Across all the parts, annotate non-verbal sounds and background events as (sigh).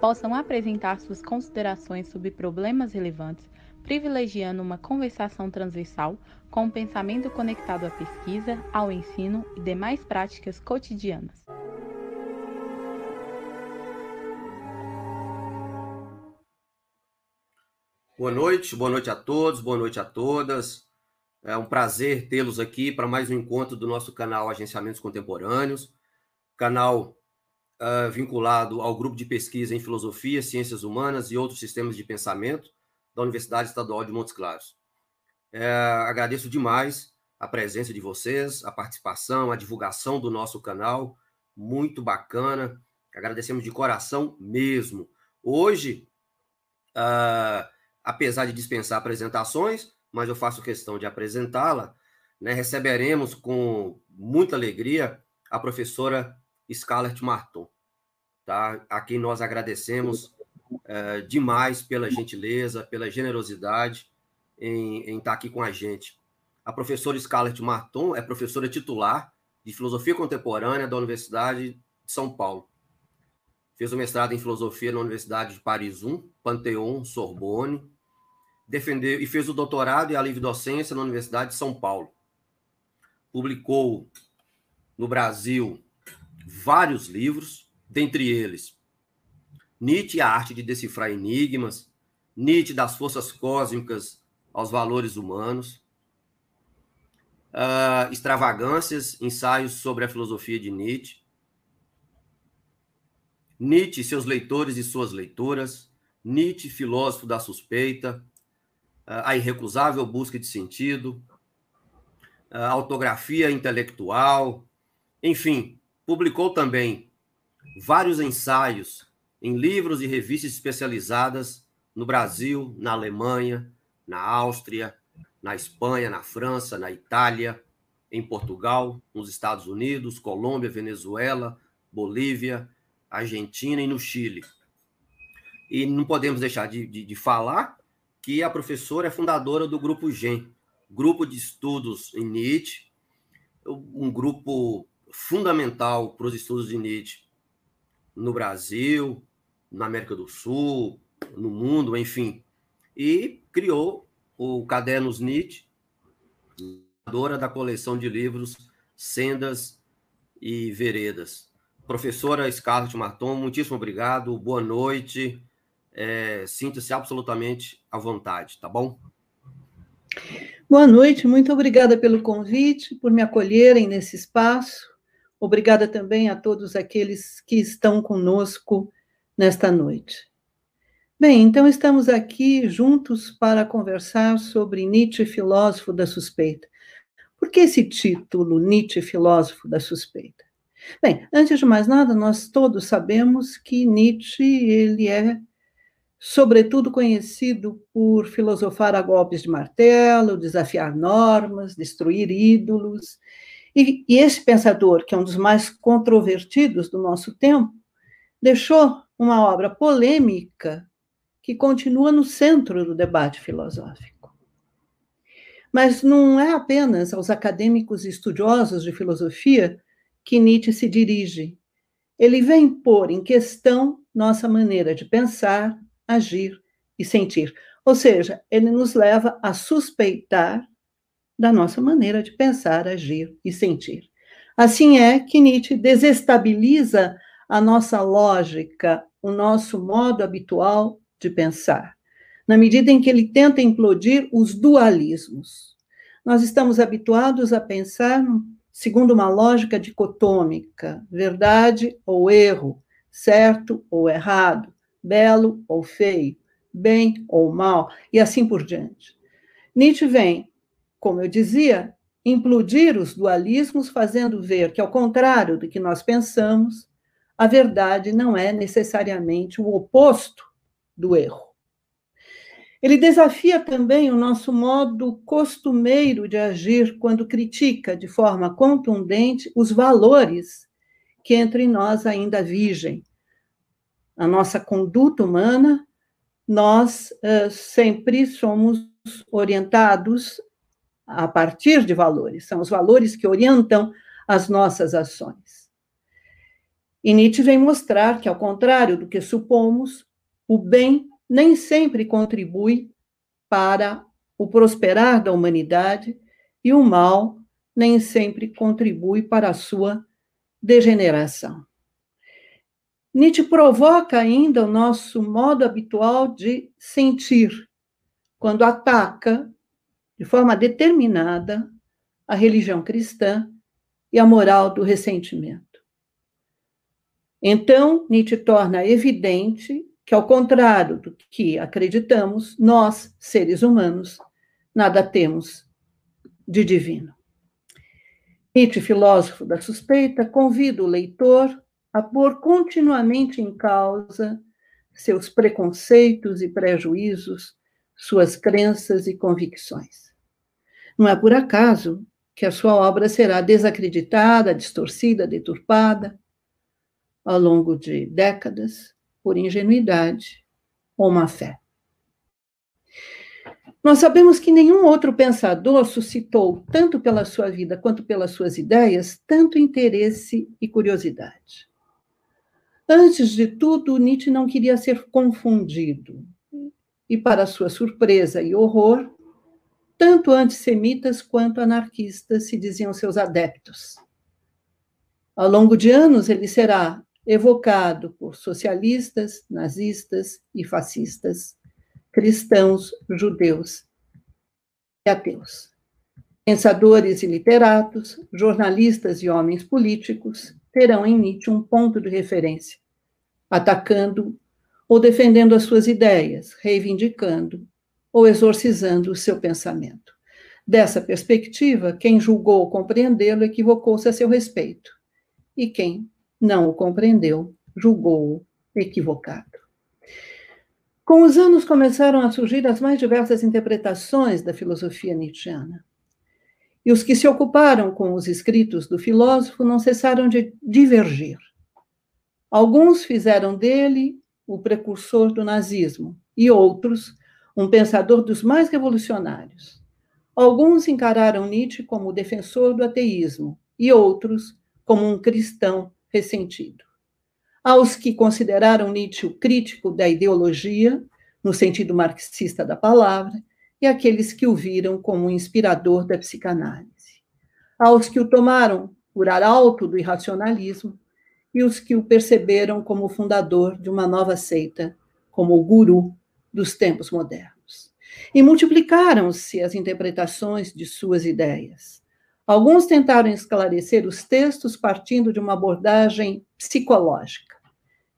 possam apresentar suas considerações sobre problemas relevantes, privilegiando uma conversação transversal com o pensamento conectado à pesquisa, ao ensino e demais práticas cotidianas. Boa noite, boa noite a todos, boa noite a todas. É um prazer tê-los aqui para mais um encontro do nosso canal Agenciamentos Contemporâneos, canal uh, vinculado ao grupo de pesquisa em filosofia, ciências humanas e outros sistemas de pensamento da Universidade Estadual de Montes Claros. É, agradeço demais a presença de vocês, a participação, a divulgação do nosso canal, muito bacana. Agradecemos de coração mesmo. Hoje, uh, apesar de dispensar apresentações, mas eu faço questão de apresentá-la, né, receberemos com muita alegria a professora Scarlett Marton, tá? a quem nós agradecemos é, demais pela gentileza, pela generosidade em, em estar aqui com a gente. A professora Scarlett Marton é professora titular de Filosofia Contemporânea da Universidade de São Paulo. Fez o mestrado em Filosofia na Universidade de Paris I, Panteon, Sorbonne. Defendeu e fez o doutorado e a livre docência na Universidade de São Paulo. Publicou no Brasil vários livros, dentre eles Nietzsche, a arte de decifrar enigmas, Nietzsche das forças cósmicas aos valores humanos, uh, Extravagâncias, ensaios sobre a filosofia de Nietzsche, Nietzsche, seus leitores e suas leitoras, Nietzsche, filósofo da suspeita, uh, a irrecusável busca de sentido, uh, autografia intelectual, enfim, Publicou também vários ensaios em livros e revistas especializadas no Brasil, na Alemanha, na Áustria, na Espanha, na França, na Itália, em Portugal, nos Estados Unidos, Colômbia, Venezuela, Bolívia, Argentina e no Chile. E não podemos deixar de, de, de falar que a professora é fundadora do Grupo GEM, Grupo de Estudos em Nietzsche, um grupo fundamental para os estudos de Nietzsche no Brasil, na América do Sul, no mundo, enfim. E criou o Cadernos Nietzsche, dora da coleção de livros Sendas e Veredas. Professora Scarlett Marton, muitíssimo obrigado, boa noite. É, Sinta-se absolutamente à vontade, tá bom? Boa noite, muito obrigada pelo convite, por me acolherem nesse espaço. Obrigada também a todos aqueles que estão conosco nesta noite. Bem, então estamos aqui juntos para conversar sobre Nietzsche, filósofo da suspeita. Por que esse título, Nietzsche, filósofo da suspeita? Bem, antes de mais nada, nós todos sabemos que Nietzsche ele é sobretudo conhecido por filosofar a golpes de martelo, desafiar normas, destruir ídolos e, e esse pensador, que é um dos mais controvertidos do nosso tempo, deixou uma obra polêmica que continua no centro do debate filosófico. Mas não é apenas aos acadêmicos e estudiosos de filosofia que Nietzsche se dirige. Ele vem pôr em questão nossa maneira de pensar, agir e sentir. Ou seja, ele nos leva a suspeitar da nossa maneira de pensar, agir e sentir. Assim é que Nietzsche desestabiliza a nossa lógica, o nosso modo habitual de pensar, na medida em que ele tenta implodir os dualismos. Nós estamos habituados a pensar segundo uma lógica dicotômica, verdade ou erro, certo ou errado, belo ou feio, bem ou mal, e assim por diante. Nietzsche vem como eu dizia, implodir os dualismos, fazendo ver que, ao contrário do que nós pensamos, a verdade não é necessariamente o oposto do erro. Ele desafia também o nosso modo costumeiro de agir quando critica de forma contundente os valores que entre nós ainda vigem. A nossa conduta humana, nós uh, sempre somos orientados a partir de valores, são os valores que orientam as nossas ações. E Nietzsche vem mostrar que, ao contrário do que supomos, o bem nem sempre contribui para o prosperar da humanidade e o mal nem sempre contribui para a sua degeneração. Nietzsche provoca ainda o nosso modo habitual de sentir, quando ataca de forma determinada a religião cristã e a moral do ressentimento. Então, Nietzsche torna evidente que, ao contrário do que acreditamos, nós, seres humanos, nada temos de divino. Nietzsche, filósofo da suspeita, convida o leitor a pôr continuamente em causa seus preconceitos e prejuízos, suas crenças e convicções. Não é por acaso que a sua obra será desacreditada, distorcida, deturpada ao longo de décadas por ingenuidade ou má fé. Nós sabemos que nenhum outro pensador suscitou, tanto pela sua vida quanto pelas suas ideias, tanto interesse e curiosidade. Antes de tudo, Nietzsche não queria ser confundido. E, para sua surpresa e horror, tanto antissemitas quanto anarquistas se diziam seus adeptos. Ao longo de anos, ele será evocado por socialistas, nazistas e fascistas, cristãos, judeus e ateus. Pensadores e literatos, jornalistas e homens políticos terão em Nietzsche um ponto de referência, atacando ou defendendo as suas ideias, reivindicando ou exorcizando o seu pensamento. Dessa perspectiva, quem julgou compreendê-lo equivocou-se a seu respeito, e quem não o compreendeu, julgou-o equivocado. Com os anos começaram a surgir as mais diversas interpretações da filosofia nietzschiana. E os que se ocuparam com os escritos do filósofo não cessaram de divergir. Alguns fizeram dele o precursor do nazismo e outros um pensador dos mais revolucionários. Alguns encararam Nietzsche como defensor do ateísmo e outros como um cristão ressentido. Aos que consideraram Nietzsche o crítico da ideologia, no sentido marxista da palavra, e aqueles que o viram como um inspirador da psicanálise. Aos que o tomaram por arauto do irracionalismo e os que o perceberam como fundador de uma nova seita, como o guru dos tempos modernos. E multiplicaram-se as interpretações de suas ideias. Alguns tentaram esclarecer os textos partindo de uma abordagem psicológica.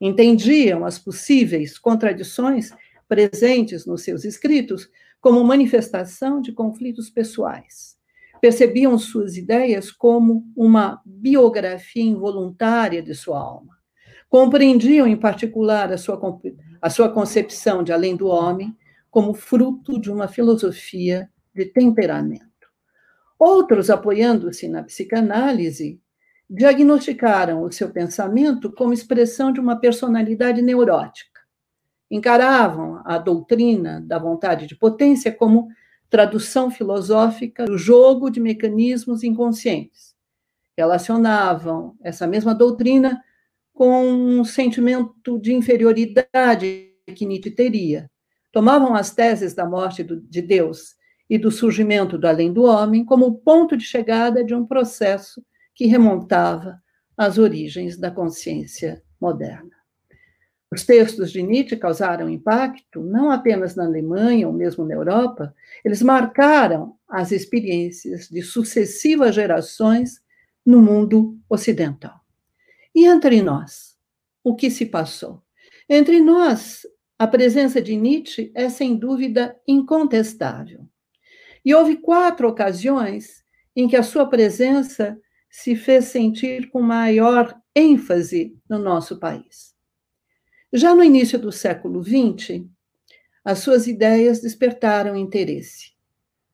Entendiam as possíveis contradições presentes nos seus escritos como manifestação de conflitos pessoais. Percebiam suas ideias como uma biografia involuntária de sua alma. Compreendiam, em particular, a sua, a sua concepção de além do homem como fruto de uma filosofia de temperamento. Outros, apoiando-se na psicanálise, diagnosticaram o seu pensamento como expressão de uma personalidade neurótica. Encaravam a doutrina da vontade de potência como tradução filosófica do jogo de mecanismos inconscientes. Relacionavam essa mesma doutrina com um sentimento de inferioridade que Nietzsche teria. Tomavam as teses da morte de Deus e do surgimento do além do homem como o ponto de chegada de um processo que remontava às origens da consciência moderna. Os textos de Nietzsche causaram impacto não apenas na Alemanha ou mesmo na Europa, eles marcaram as experiências de sucessivas gerações no mundo ocidental. E entre nós, o que se passou? Entre nós, a presença de Nietzsche é sem dúvida incontestável. E houve quatro ocasiões em que a sua presença se fez sentir com maior ênfase no nosso país. Já no início do século XX, as suas ideias despertaram interesse.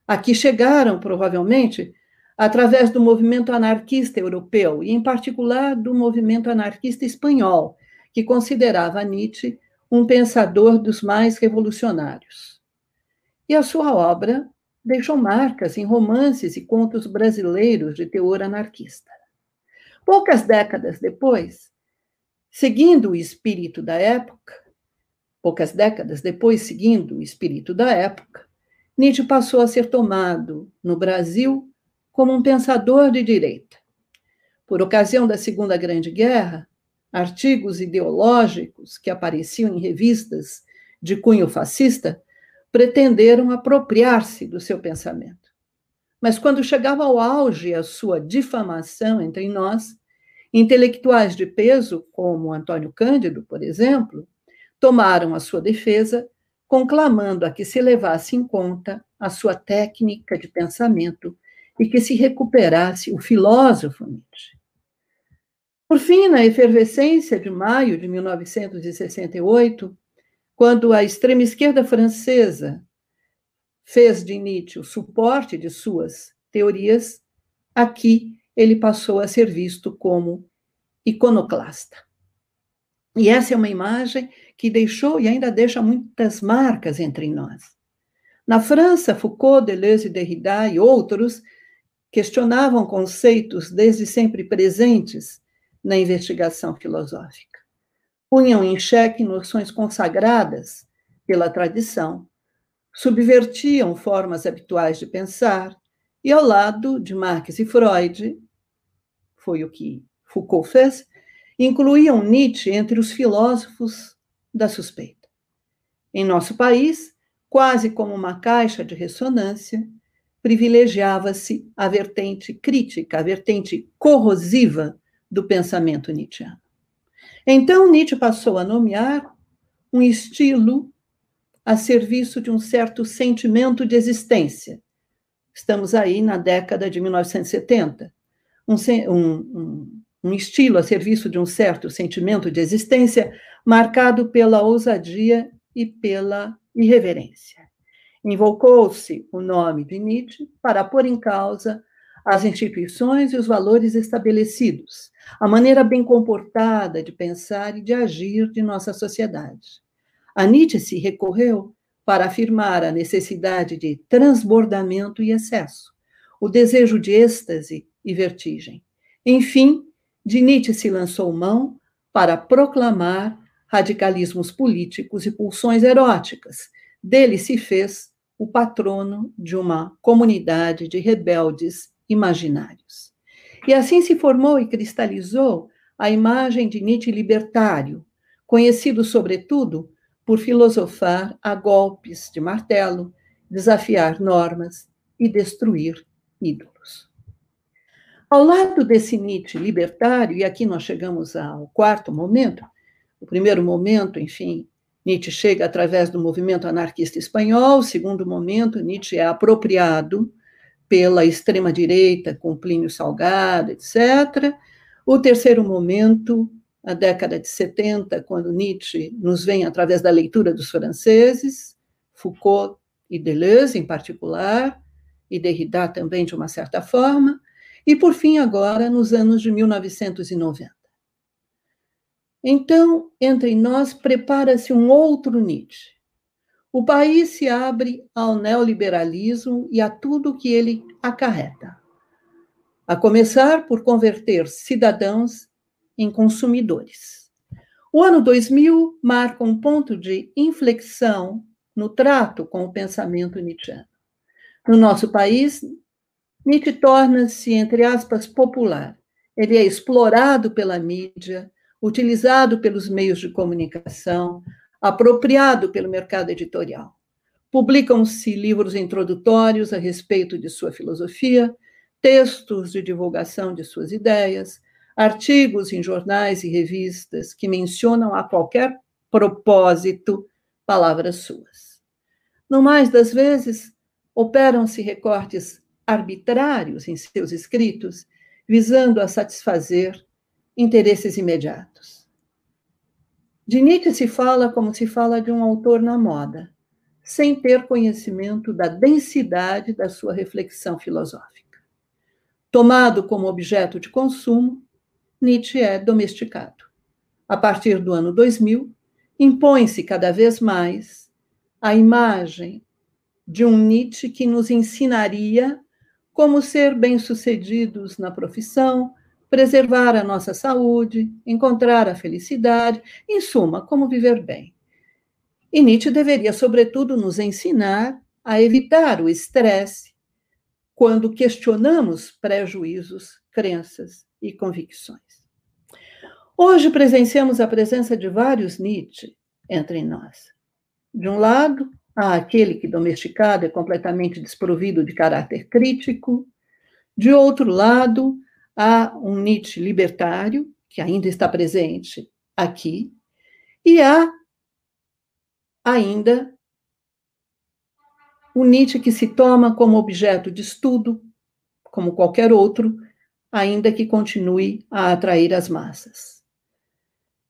Aqui chegaram, provavelmente, através do movimento anarquista europeu, e, em particular, do movimento anarquista espanhol, que considerava Nietzsche um pensador dos mais revolucionários. E a sua obra deixou marcas em romances e contos brasileiros de teor anarquista. Poucas décadas depois, seguindo o espírito da época, poucas décadas depois, seguindo o espírito da época, Nietzsche passou a ser tomado, no Brasil, como um pensador de direita. Por ocasião da Segunda Grande Guerra, artigos ideológicos que apareciam em revistas de cunho fascista pretenderam apropriar-se do seu pensamento. Mas quando chegava ao auge a sua difamação entre nós, intelectuais de peso, como Antônio Cândido, por exemplo, tomaram a sua defesa, conclamando a que se levasse em conta a sua técnica de pensamento e que se recuperasse o filósofo Nietzsche. Por fim, na efervescência de maio de 1968, quando a extrema esquerda francesa fez de Nietzsche o suporte de suas teorias, aqui ele passou a ser visto como iconoclasta. E essa é uma imagem que deixou e ainda deixa muitas marcas entre nós. Na França, Foucault, Deleuze, Derrida e outros questionavam conceitos desde sempre presentes na investigação filosófica punham em xeque noções consagradas pela tradição, subvertiam formas habituais de pensar, e ao lado de Marx e Freud, foi o que Foucault fez, incluíam Nietzsche entre os filósofos da suspeita. Em nosso país, quase como uma caixa de ressonância, privilegiava-se a vertente crítica, a vertente corrosiva do pensamento nietzschiano. Então, Nietzsche passou a nomear um estilo a serviço de um certo sentimento de existência. Estamos aí na década de 1970. Um, um, um estilo a serviço de um certo sentimento de existência marcado pela ousadia e pela irreverência. Invocou-se o nome de Nietzsche para pôr em causa as instituições e os valores estabelecidos, a maneira bem comportada de pensar e de agir de nossa sociedade. A Nietzsche se recorreu para afirmar a necessidade de transbordamento e excesso, o desejo de êxtase e vertigem. Enfim, de Nietzsche se lançou mão para proclamar radicalismos políticos e pulsões eróticas. Dele se fez o patrono de uma comunidade de rebeldes imaginários. E assim se formou e cristalizou a imagem de Nietzsche libertário, conhecido, sobretudo, por filosofar a golpes de martelo, desafiar normas e destruir ídolos. Ao lado desse Nietzsche libertário, e aqui nós chegamos ao quarto momento, o primeiro momento, enfim, Nietzsche chega através do movimento anarquista espanhol, segundo momento, Nietzsche é apropriado pela extrema-direita, com Plínio Salgado, etc. O terceiro momento, a década de 70, quando Nietzsche nos vem através da leitura dos franceses, Foucault e Deleuze em particular, e Derrida também de uma certa forma, e por fim agora nos anos de 1990. Então, entre nós prepara-se um outro Nietzsche, o país se abre ao neoliberalismo e a tudo que ele acarreta. A começar por converter cidadãos em consumidores. O ano 2000 marca um ponto de inflexão no trato com o pensamento nietzschiano. No nosso país, Nietzsche torna-se, entre aspas, popular. Ele é explorado pela mídia, utilizado pelos meios de comunicação, apropriado pelo mercado editorial. Publicam-se livros introdutórios a respeito de sua filosofia, textos de divulgação de suas ideias, artigos em jornais e revistas que mencionam a qualquer propósito palavras suas. No mais das vezes, operam-se recortes arbitrários em seus escritos, visando a satisfazer interesses imediatos. De Nietzsche se fala como se fala de um autor na moda. sem ter conhecimento da densidade da sua reflexão filosófica. Tomado como objeto de consumo, Nietzsche é domesticado. A partir do ano 2000, impõe-se cada vez mais a imagem de um Nietzsche que nos ensinaria como ser bem-sucedidos na profissão, preservar a nossa saúde, encontrar a felicidade, em suma, como viver bem. E Nietzsche deveria, sobretudo, nos ensinar a evitar o estresse quando questionamos prejuízos, crenças e convicções. Hoje presenciamos a presença de vários Nietzsche entre nós. De um lado, há aquele que, domesticado, é completamente desprovido de caráter crítico. De outro lado, há um Nietzsche libertário, que ainda está presente aqui. E há ainda o Nietzsche que se toma como objeto de estudo, como qualquer outro, ainda que continue a atrair as massas.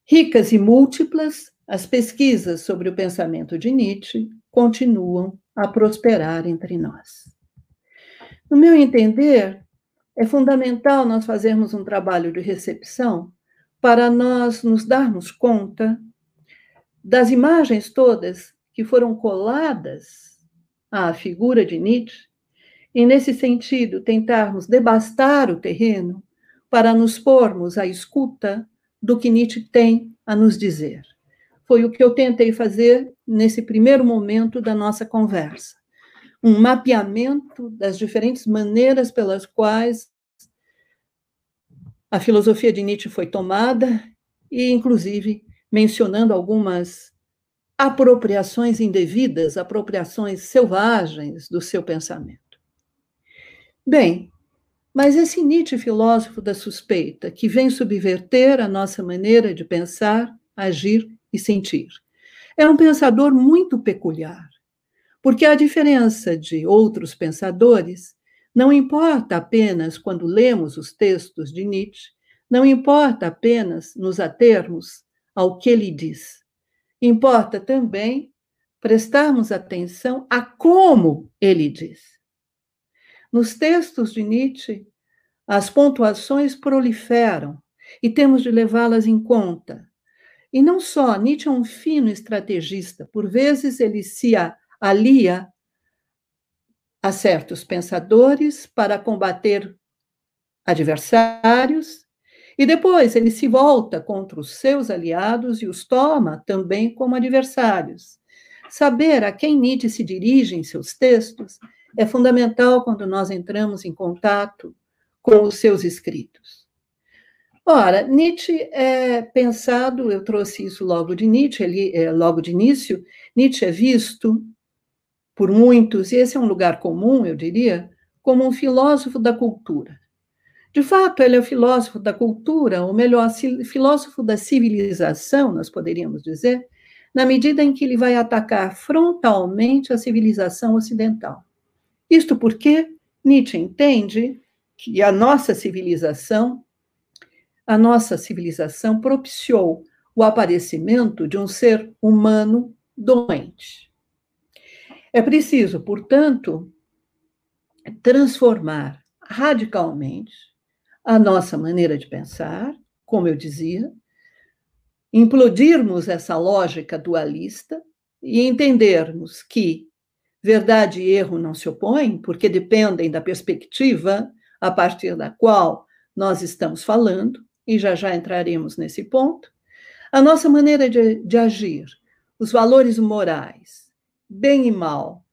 Ricas e múltiplas, as pesquisas sobre o pensamento de Nietzsche continuam a prosperar entre nós. No meu entender, é fundamental nós fazermos um trabalho de recepção para nós nos darmos conta das imagens todas que foram coladas à figura de Nietzsche, e, nesse sentido, tentarmos devastar o terreno para nos pormos à escuta do que Nietzsche tem a nos dizer. Foi o que eu tentei fazer nesse primeiro momento da nossa conversa. Um mapeamento das diferentes maneiras pelas quais a filosofia de Nietzsche foi tomada e, inclusive, mencionando algumas apropriações indevidas, apropriações selvagens do seu pensamento. Bem, mas esse Nietzsche filósofo da suspeita, que vem subverter a nossa maneira de pensar, agir e sentir, é um pensador muito peculiar, porque a diferença de outros pensadores não importa apenas quando lemos os textos de Nietzsche, não importa apenas nos atermos ao que ele diz. Importa também prestarmos atenção a como ele diz. Nos textos de Nietzsche, as pontuações proliferam e temos de levá-las em conta. E não só, Nietzsche é um fino estrategista, por vezes ele se alia a certos pensadores para combater adversários e depois ele se volta contra os seus aliados e os toma também como adversários. Saber a quem Nietzsche se dirige em seus textos é fundamental quando nós entramos em contato com os seus escritos. Ora, Nietzsche é pensado, eu trouxe isso logo de Nietzsche, ele, é, logo de início, Nietzsche é visto por muitos, e esse é um lugar comum, eu diria, como um filósofo da cultura. De fato, ele é o filósofo da cultura, ou melhor, filósofo da civilização, nós poderíamos dizer, na medida em que ele vai atacar frontalmente a civilização ocidental. Isto porque Nietzsche entende que a nossa civilização, a nossa civilização propiciou o aparecimento de um ser humano doente. É preciso, portanto, transformar radicalmente a nossa maneira de pensar, como eu dizia, implodirmos essa lógica dualista e entendermos que verdade e erro não se opõem, porque dependem da perspectiva a partir da qual nós estamos falando, e já já entraremos nesse ponto. A nossa maneira de, de agir, os valores morais, bem e mal.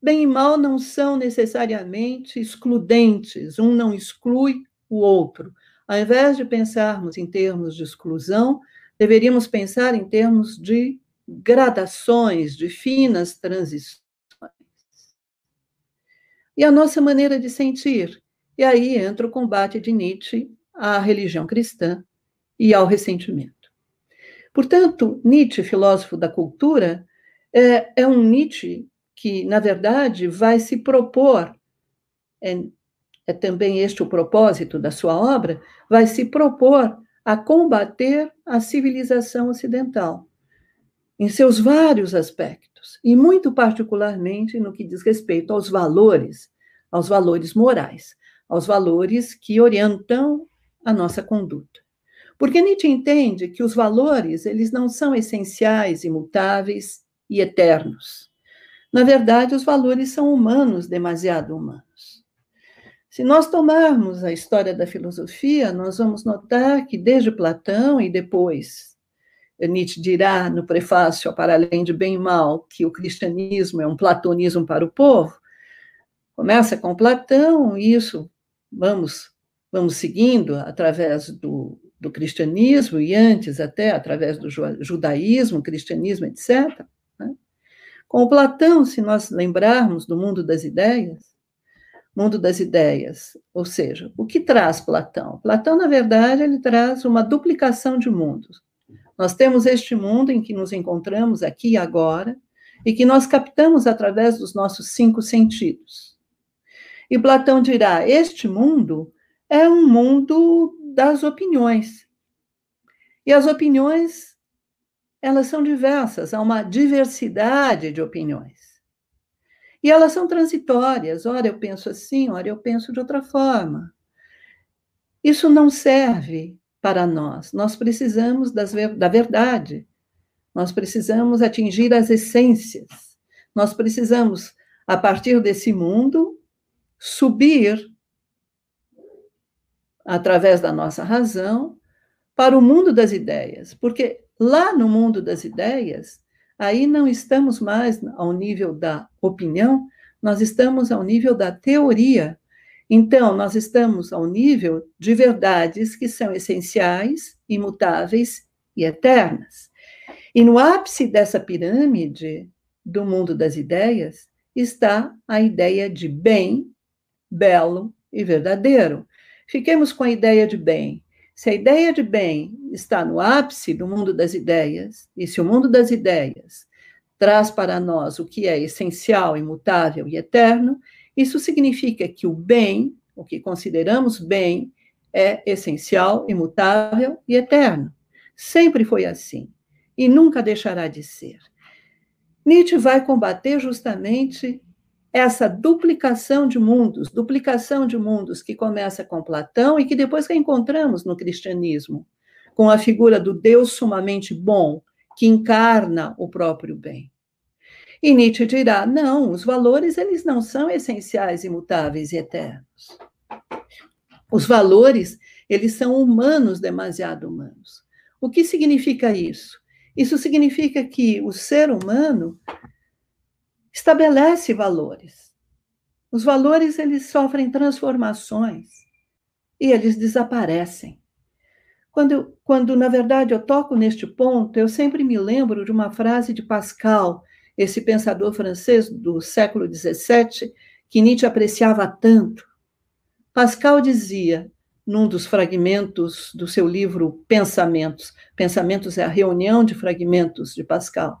Bem e mal não são necessariamente excludentes, um não exclui o outro. Ao invés de pensarmos em termos de exclusão, deveríamos pensar em termos de gradações, de finas transições. E a nossa maneira de sentir. E aí entra o combate de Nietzsche à religião cristã e ao ressentimento. Portanto, Nietzsche, filósofo da cultura, é, é um Nietzsche que, na verdade, vai se propor é, é também este o propósito da sua obra, vai se propor a combater a civilização ocidental. em seus vários aspectos, e muito particularmente no que diz respeito aos valores, aos valores morais, aos valores que orientam a nossa conduta. Porque Nietzsche entende que os valores, eles não são essenciais, imutáveis e eternos. Na verdade, os valores são humanos, demasiado humanos. Se nós tomarmos a história da filosofia, nós vamos notar que desde Platão e depois Nietzsche dirá no prefácio Para Além de Bem e Mal que o cristianismo é um platonismo para o povo, começa com Platão, e isso vamos, vamos seguindo através do, do cristianismo e antes até através do judaísmo, cristianismo, etc. Com Platão, se nós lembrarmos do mundo das ideias, mundo das ideias, ou seja, o que traz Platão? Platão, na verdade, ele traz uma duplicação de mundos. Nós temos este mundo em que nos encontramos aqui e agora, e que nós captamos através dos nossos cinco sentidos. E Platão dirá: este mundo é um mundo das opiniões. E as opiniões, elas são diversas, há uma diversidade de opiniões. E elas são transitórias, ora eu penso assim, ora eu penso de outra forma. Isso não serve para nós. Nós precisamos das, da verdade. Nós precisamos atingir as essências. Nós precisamos, a partir desse mundo, subir através da nossa razão, para o mundo das ideias, porque lá no mundo das ideias, aí não estamos mais ao nível da opinião, nós estamos ao nível da teoria. Então, nós estamos ao nível de verdades que são essenciais, imutáveis e eternas. E no ápice dessa pirâmide do mundo das ideias está a ideia de bem, belo e verdadeiro. Fiquemos com a ideia de bem. Se a ideia de bem está no ápice do mundo das ideias, e se o mundo das ideias traz para nós o que é essencial, imutável e eterno, isso significa que o bem, o que consideramos bem, é essencial, imutável e eterno. Sempre foi assim e nunca deixará de ser. Nietzsche vai combater justamente essa duplicação de mundos, duplicação de mundos que começa com Platão e que depois reencontramos no cristianismo, com a figura do Deus sumamente bom, que encarna o próprio bem. E Nietzsche dirá: não, os valores eles não são essenciais, imutáveis e eternos. Os valores, eles são humanos, demasiado humanos. O que significa isso? Isso significa que o ser humano estabelece valores. Os valores eles sofrem transformações e eles desaparecem. Quando, quando na verdade eu toco neste ponto, eu sempre me lembro de uma frase de Pascal, esse pensador francês do século XVII, que Nietzsche apreciava tanto. Pascal dizia, num dos fragmentos do seu livro Pensamentos, Pensamentos é a reunião de fragmentos de Pascal,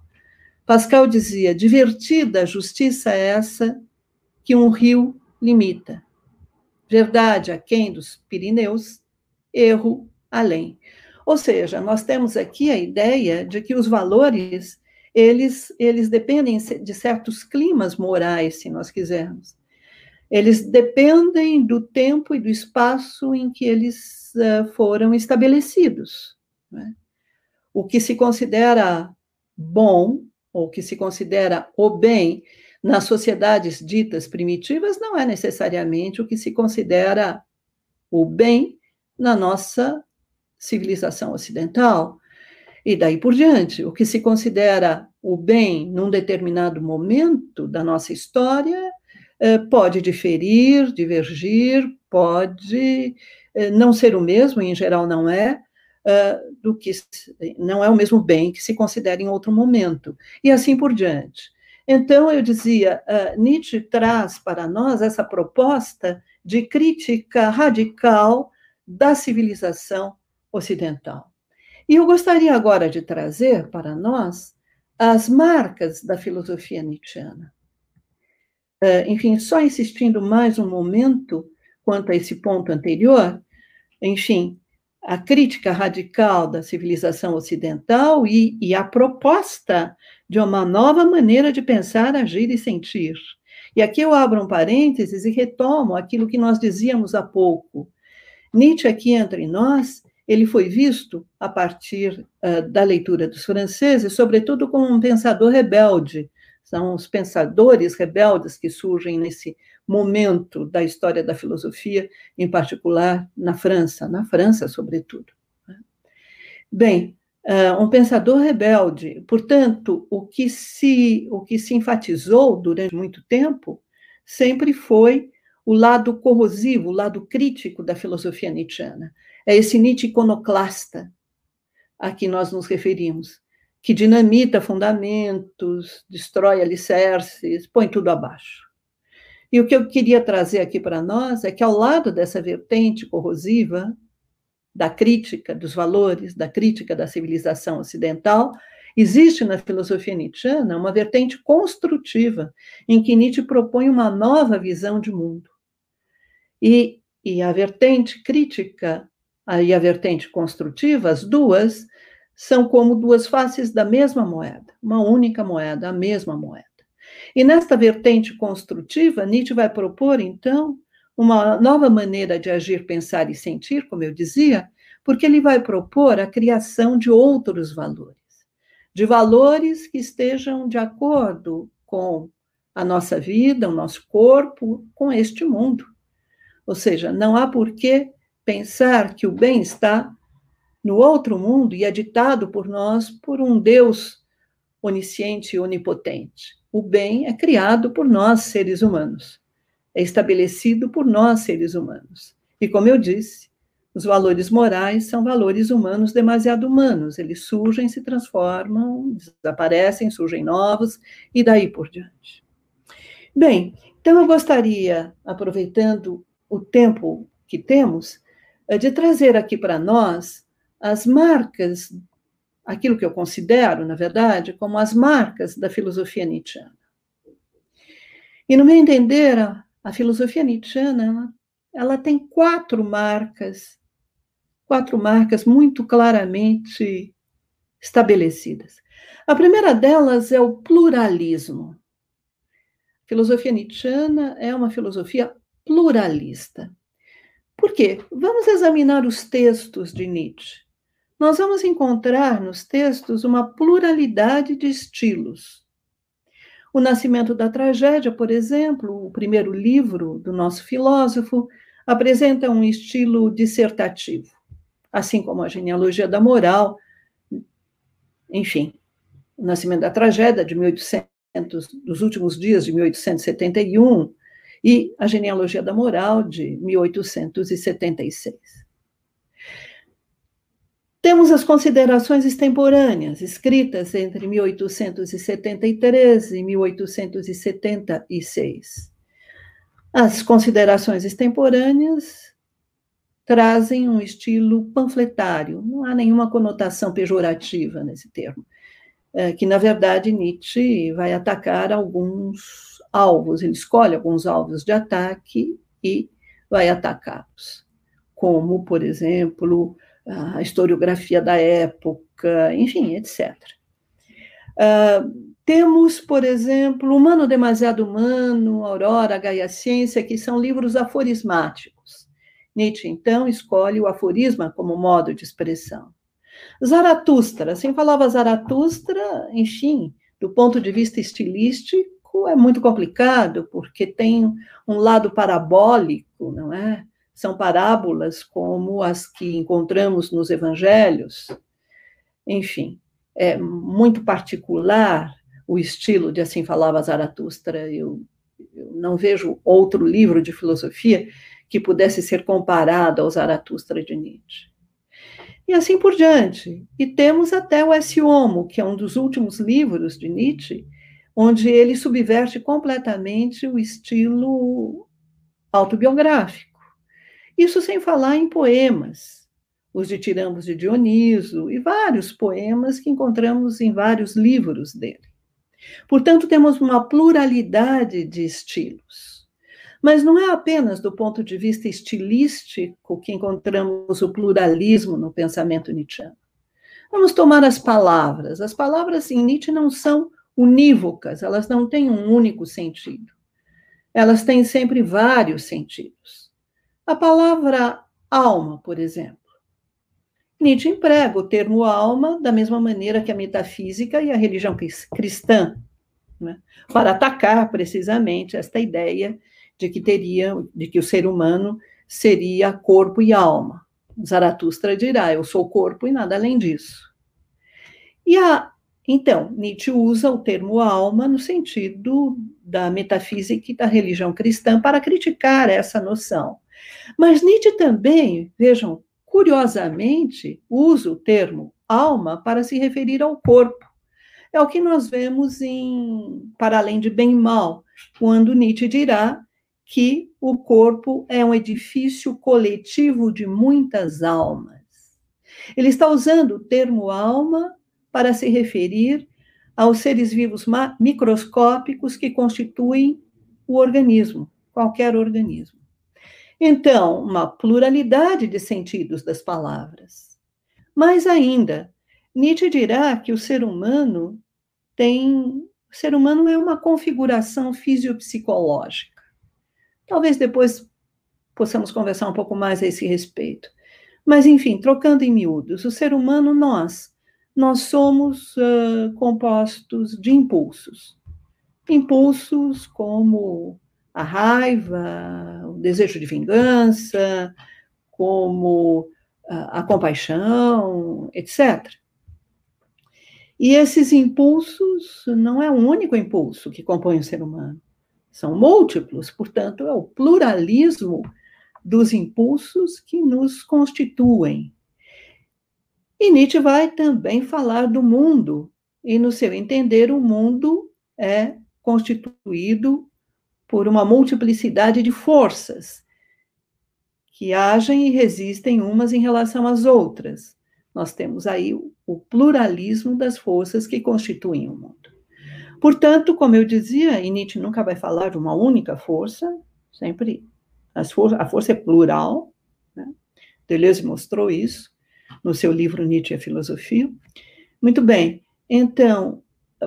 Pascal dizia: divertida justiça é essa que um rio limita. Verdade aquém dos Pirineus, erro além. Ou seja, nós temos aqui a ideia de que os valores eles, eles dependem de certos climas morais, se nós quisermos. Eles dependem do tempo e do espaço em que eles uh, foram estabelecidos. Né? O que se considera bom ou que se considera o bem nas sociedades ditas primitivas não é necessariamente o que se considera o bem na nossa civilização ocidental. E daí por diante, o que se considera o bem num determinado momento da nossa história eh, pode diferir, divergir, pode eh, não ser o mesmo, em geral não é, uh, do que não é o mesmo bem que se considera em outro momento, e assim por diante. Então, eu dizia, uh, Nietzsche traz para nós essa proposta de crítica radical da civilização ocidental. E eu gostaria agora de trazer para nós as marcas da filosofia nietzschiana. Uh, enfim, só insistindo mais um momento quanto a esse ponto anterior, enfim, a crítica radical da civilização ocidental e, e a proposta de uma nova maneira de pensar, agir e sentir. E aqui eu abro um parênteses e retomo aquilo que nós dizíamos há pouco. Nietzsche, aqui entre nós, ele foi visto, a partir uh, da leitura dos franceses, sobretudo como um pensador rebelde. São os pensadores rebeldes que surgem nesse momento da história da filosofia, em particular na França, na França, sobretudo. Né? Bem, uh, um pensador rebelde, portanto, o que se o que se enfatizou durante muito tempo sempre foi o lado corrosivo, o lado crítico da filosofia nietzschiana. É esse Nietzsche iconoclasta a que nós nos referimos, que dinamita fundamentos, destrói alicerces, põe tudo abaixo. E o que eu queria trazer aqui para nós é que, ao lado dessa vertente corrosiva, da crítica dos valores, da crítica da civilização ocidental, existe na filosofia nietzschiana uma vertente construtiva, em que Nietzsche propõe uma nova visão de mundo. E, e a vertente crítica e a vertente construtiva, as duas, são como duas faces da mesma moeda, uma única moeda, a mesma moeda. E nesta vertente construtiva, Nietzsche vai propor, então, uma nova maneira de agir, pensar e sentir, como eu dizia, porque ele vai propor a criação de outros valores, de valores que estejam de acordo com a nossa vida, o nosso corpo, com este mundo. Ou seja, não há por que pensar que o bem está no outro mundo e é ditado por nós por um Deus onisciente e onipotente. O bem é criado por nós, seres humanos. É estabelecido por nós, seres humanos. E como eu disse, os valores morais são valores humanos demasiado humanos. Eles surgem, se transformam, desaparecem, surgem novos e daí por diante. Bem, então eu gostaria, aproveitando o tempo que temos, eh, de trazer aqui para nós as marcas aquilo que eu considero, na verdade, como as marcas da filosofia nietzschiana. E no meu entender, a, a filosofia nietzschiana ela, ela tem quatro marcas, quatro marcas muito claramente estabelecidas. A primeira delas é o pluralismo. A filosofia nietzschiana é uma filosofia pluralista. Por quê? Vamos examinar os textos de Nietzsche nós vamos encontrar nos textos uma pluralidade de estilos. O Nascimento da Tragédia, por exemplo, o primeiro livro do nosso filósofo, apresenta um estilo dissertativo, assim como a Genealogia da Moral, enfim, o Nascimento da Tragédia, de 1800, dos últimos dias de 1871, e a Genealogia da Moral, de 1876. Temos as considerações extemporâneas, escritas entre 1873 e 1876. As considerações extemporâneas trazem um estilo panfletário, não há nenhuma conotação pejorativa nesse termo, é, que, na verdade, Nietzsche vai atacar alguns alvos, ele escolhe alguns alvos de ataque e vai atacá-los, como, por exemplo, a historiografia da época, enfim, etc. Uh, ah, temos, por exemplo, Humano Demasiado Humano, Aurora, Gaia Ciência, que são livros aforismáticos. Nietzsche, então, escolhe o aforisma como modo de expressão. Zaratustra, assim falava Zaratustra, enfim, do ponto de vista estilístico, é muito complicado, porque tem um lado parabólico, não é? São parábolas como as que encontramos nos evangelhos. Enfim, é muito particular o estilo de Assim Falava Zaratustra. Eu, eu não vejo outro livro de filosofia que pudesse ser comparado ao Zaratustra de Nietzsche. E assim por diante. E temos até o Homo, que é um dos últimos livros de Nietzsche, onde ele subverte completamente o estilo autobiográfico. Isso sem falar em poemas, os de Tirambos de Dioniso e vários poemas que encontramos em vários livros dele. Portanto, temos uma pluralidade de estilos. Mas não é apenas do ponto de vista estilístico que encontramos o pluralismo no pensamento nietzschiano. Vamos tomar as palavras. As palavras em Nietzsche não são unívocas, elas não têm um único sentido. Elas têm sempre vários sentidos. A palavra alma, por exemplo. Nietzsche emprega o termo alma da mesma maneira que a metafísica e a religião cristã, né? para atacar precisamente esta ideia de que teria, de que o ser humano seria corpo e alma. Zaratustra dirá: eu sou corpo e nada além disso. E a, então, Nietzsche usa o termo alma no sentido da metafísica e da religião cristã para criticar essa noção. Mas Nietzsche também, vejam, curiosamente, usa o termo alma para se referir ao corpo. É o que nós vemos em Para Além de Bem e Mal, quando Nietzsche dirá que o corpo é um edifício coletivo de muitas almas. Ele está usando o termo alma para se referir aos seres vivos microscópicos que constituem o organismo, qualquer organismo. Então, uma pluralidade de sentidos das palavras. Mais ainda, Nietzsche dirá que o ser humano tem. O ser humano é uma configuração fisiopsicológica. Talvez depois possamos conversar um pouco mais a esse respeito. Mas, enfim, trocando em miúdos, o ser humano, nós, nós somos uh, compostos de impulsos. Impulsos como a raiva, o desejo de vingança, como a, a compaixão, etc. E esses impulsos não é um único impulso que compõe o ser humano são múltiplos, portanto, é o pluralismo dos impulsos que nos constituem. E Nietzsche vai também falar do mundo, e no seu entender, o mundo é constituído por uma multiplicidade de forças que agem e resistem umas em relação às outras. Nós temos aí o pluralismo das forças que constituem o mundo. Portanto, como eu dizia, e Nietzsche nunca vai falar de uma única força, sempre for a força é plural, né? Deleuze mostrou isso no seu livro Nietzsche e a Filosofia. Muito bem, então,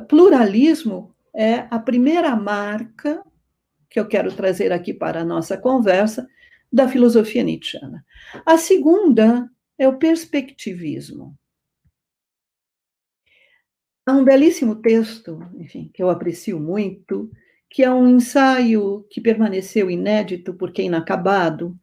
pluralismo é a primeira marca que eu quero trazer aqui para a nossa conversa da filosofia nietzschiana. A segunda é o perspectivismo. Há um belíssimo texto, enfim, que eu aprecio muito, que é um ensaio que permaneceu inédito porque inacabado,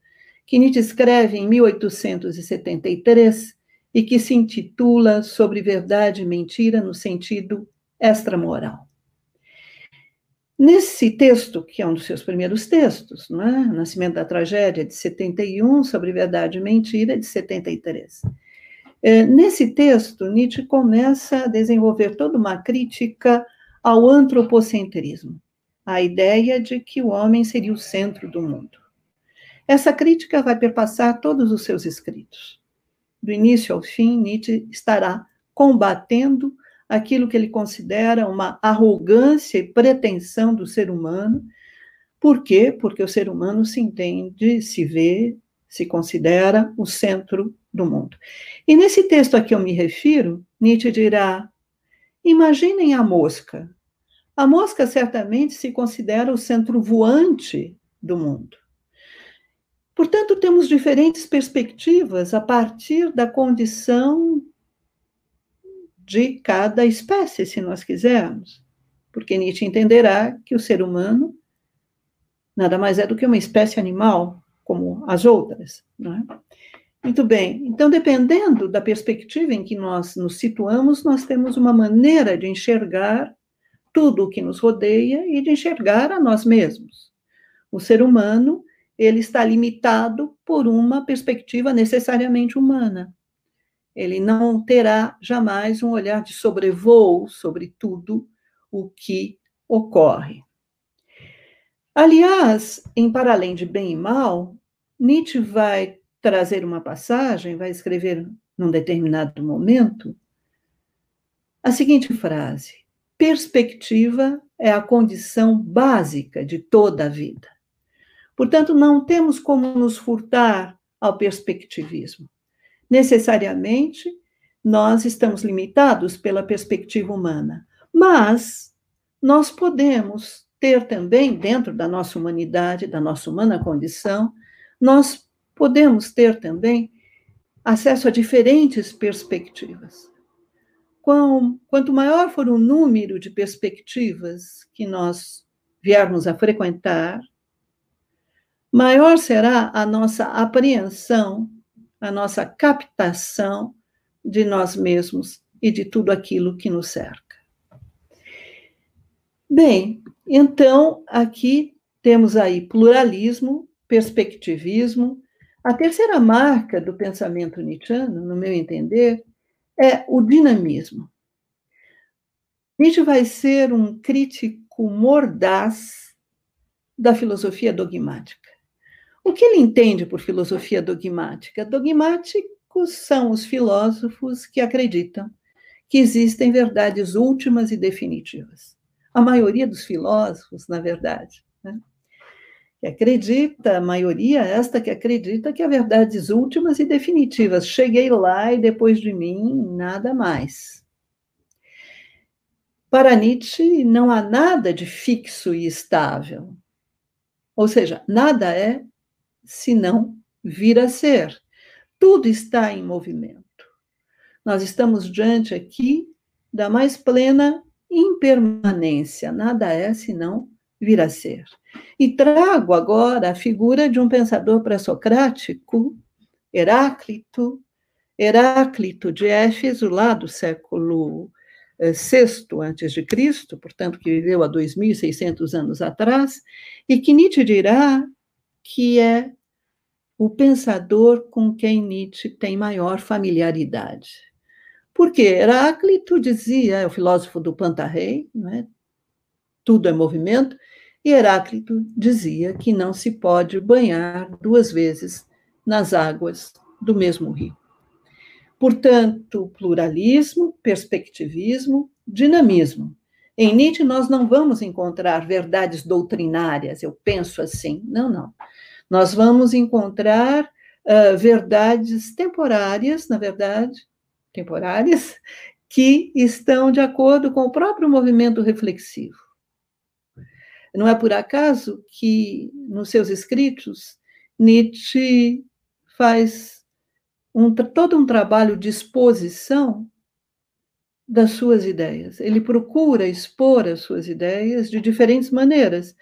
que Nietzsche escreve em 1873 e que se intitula Sobre Verdade e Mentira no sentido extramoral. Nesse texto, que é um dos seus primeiros textos, não é? Nascimento da Tragédia, de 71, Sobre Verdade e Mentira, de 73. É, nesse texto, Nietzsche começa a desenvolver toda uma crítica ao antropocentrismo, a ideia de que o homem seria o centro do mundo. Essa crítica vai perpassar todos os seus escritos. Do início ao fim, Nietzsche estará combatendo aquilo que ele considera uma arrogância e pretensão do ser humano. Por quê? Porque o ser humano se entende, se vê, se considera o centro do mundo. E nesse texto a que eu me refiro, Nietzsche dirá: imaginem a mosca. A mosca certamente se considera o centro voante do mundo. Portanto, temos diferentes perspectivas a partir da condição de cada espécie, se nós quisermos. Porque Nietzsche entenderá que o ser humano nada mais é do que uma espécie animal, como as outras. Não é? Muito bem. Então, dependendo da perspectiva em que nós nos situamos, nós temos uma maneira de enxergar tudo o que nos rodeia e de enxergar a nós mesmos. O ser humano, ele está limitado por uma perspectiva necessariamente humana. Ele não terá jamais um olhar de sobrevoo sobre tudo o que ocorre. Aliás, em Para Além de Bem e Mal, Nietzsche vai trazer uma passagem, vai escrever num determinado momento a seguinte frase: perspectiva é a condição básica de toda a vida. Portanto, não temos como nos furtar ao perspectivismo. Necessariamente, nós estamos limitados pela perspectiva humana, mas nós podemos ter também, dentro da nossa humanidade, da nossa humana condição, nós podemos ter também acesso a diferentes perspectivas. Quanto maior for o número de perspectivas que nós viermos a frequentar, maior será a nossa apreensão, a nossa captação de nós mesmos e de tudo aquilo que nos cerca. Bem, então aqui temos aí pluralismo, perspectivismo. A terceira marca do pensamento nietzschiano, no meu entender, é o dinamismo. Nietzsche vai ser um crítico mordaz da filosofia dogmática. O que ele entende por filosofia dogmática? Dogmáticos são os filósofos que acreditam que existem verdades últimas e definitivas. A maioria dos filósofos, na verdade, né? que acredita, a maioria esta que acredita que há verdades últimas e definitivas. Cheguei lá e depois de mim, nada mais. Para Nietzsche, não há nada de fixo e estável. Ou seja, nada é senão vir a ser. Tudo está em movimento. Nós estamos diante aqui da mais plena impermanência. Nada é senão vir a ser. E trago agora a figura de um pensador pré-socrático, Heráclito, Heráclito de Éfeso, lá do século VI eh, antes de Cristo, portanto que viveu há 2.600 anos atrás, e que Nietzsche dirá que é o pensador com quem Nietzsche tem maior familiaridade. Porque Heráclito dizia, é o filósofo do Pantarrei, não é? tudo é movimento, e Heráclito dizia que não se pode banhar duas vezes nas águas do mesmo rio. Portanto, pluralismo, perspectivismo, dinamismo. Em Nietzsche, nós não vamos encontrar verdades doutrinárias, eu penso assim. Não, não. Nós vamos encontrar uh, verdades temporárias, na verdade, temporárias, (laughs) que estão de acordo com o próprio movimento reflexivo. Não é por acaso que, nos seus escritos, Nietzsche faz um, todo um trabalho de exposição das suas ideias. Ele procura expor as suas ideias de diferentes maneiras.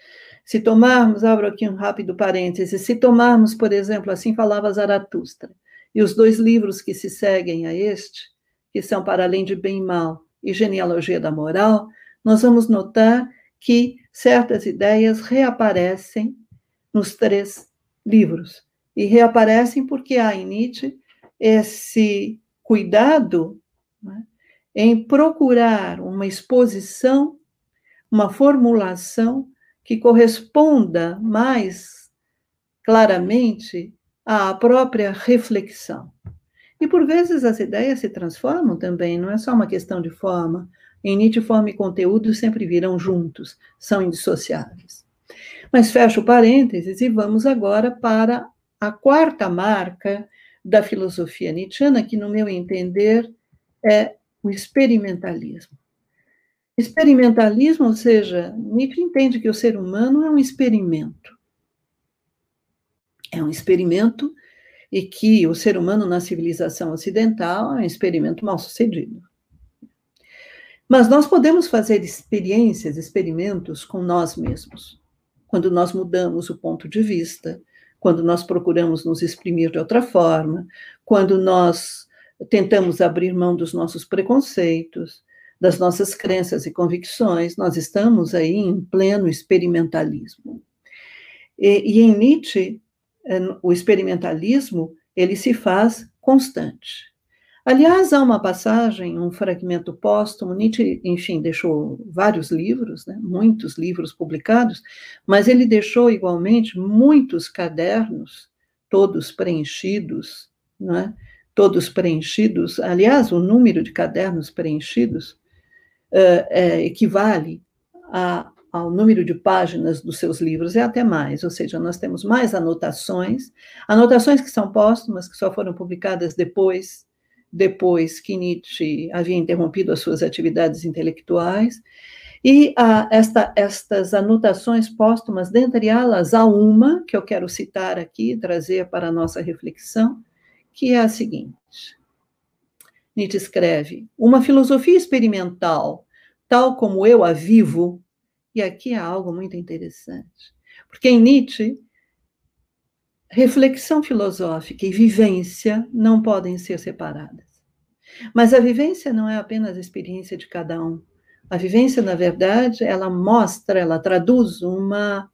Se tomarmos, abro aqui um rápido parêntese, se tomarmos, por exemplo, assim falava Zaratustra, e os dois livros que se seguem a este, que são Para Além de Bem e Mal e Genealogia da Moral, nós vamos notar que certas ideias reaparecem nos três livros. E reaparecem porque há em Nietzsche esse cuidado né, em procurar uma exposição, uma formulação que corresponda mais claramente à própria reflexão. E por vezes as ideias se transformam também, não é só uma questão de forma, em Nietzsche, forma e conteúdo sempre virão juntos, são indissociáveis. Mas fecho parênteses e vamos agora para a quarta marca da filosofia nietzschiana, que, no meu entender, é o experimentalismo. Experimentalismo, ou seja, Nietzsche entende que o ser humano é um experimento. É um experimento e que o ser humano na civilização ocidental é um experimento mal sucedido. Mas nós podemos fazer experiências, experimentos com nós mesmos. Quando nós mudamos o ponto de vista, quando nós procuramos nos exprimir de outra forma, quando nós tentamos abrir mão dos nossos preconceitos, das nossas crenças e convicções, nós estamos aí em pleno experimentalismo. E, e em Nietzsche, eh, o experimentalismo ele se faz constante. Aliás, há uma passagem, um fragmento póstumo, Nietzsche, enfim, deixou vários livros, né, muitos livros publicados, mas ele deixou igualmente muitos cadernos, todos preenchidos, né, todos preenchidos. Aliás, o número de cadernos preenchidos é, equivale a, ao número de páginas dos seus livros, é até mais, ou seja, nós temos mais anotações, anotações que são póstumas, que só foram publicadas depois, depois que Nietzsche havia interrompido as suas atividades intelectuais, e esta, estas anotações póstumas, dentre elas, há uma que eu quero citar aqui, trazer para a nossa reflexão, que é a seguinte. Nietzsche escreve: Uma filosofia experimental, tal como eu a vivo, e aqui há algo muito interessante, porque em Nietzsche, reflexão filosófica e vivência não podem ser separadas. Mas a vivência não é apenas a experiência de cada um. A vivência, na verdade, ela mostra, ela traduz uma,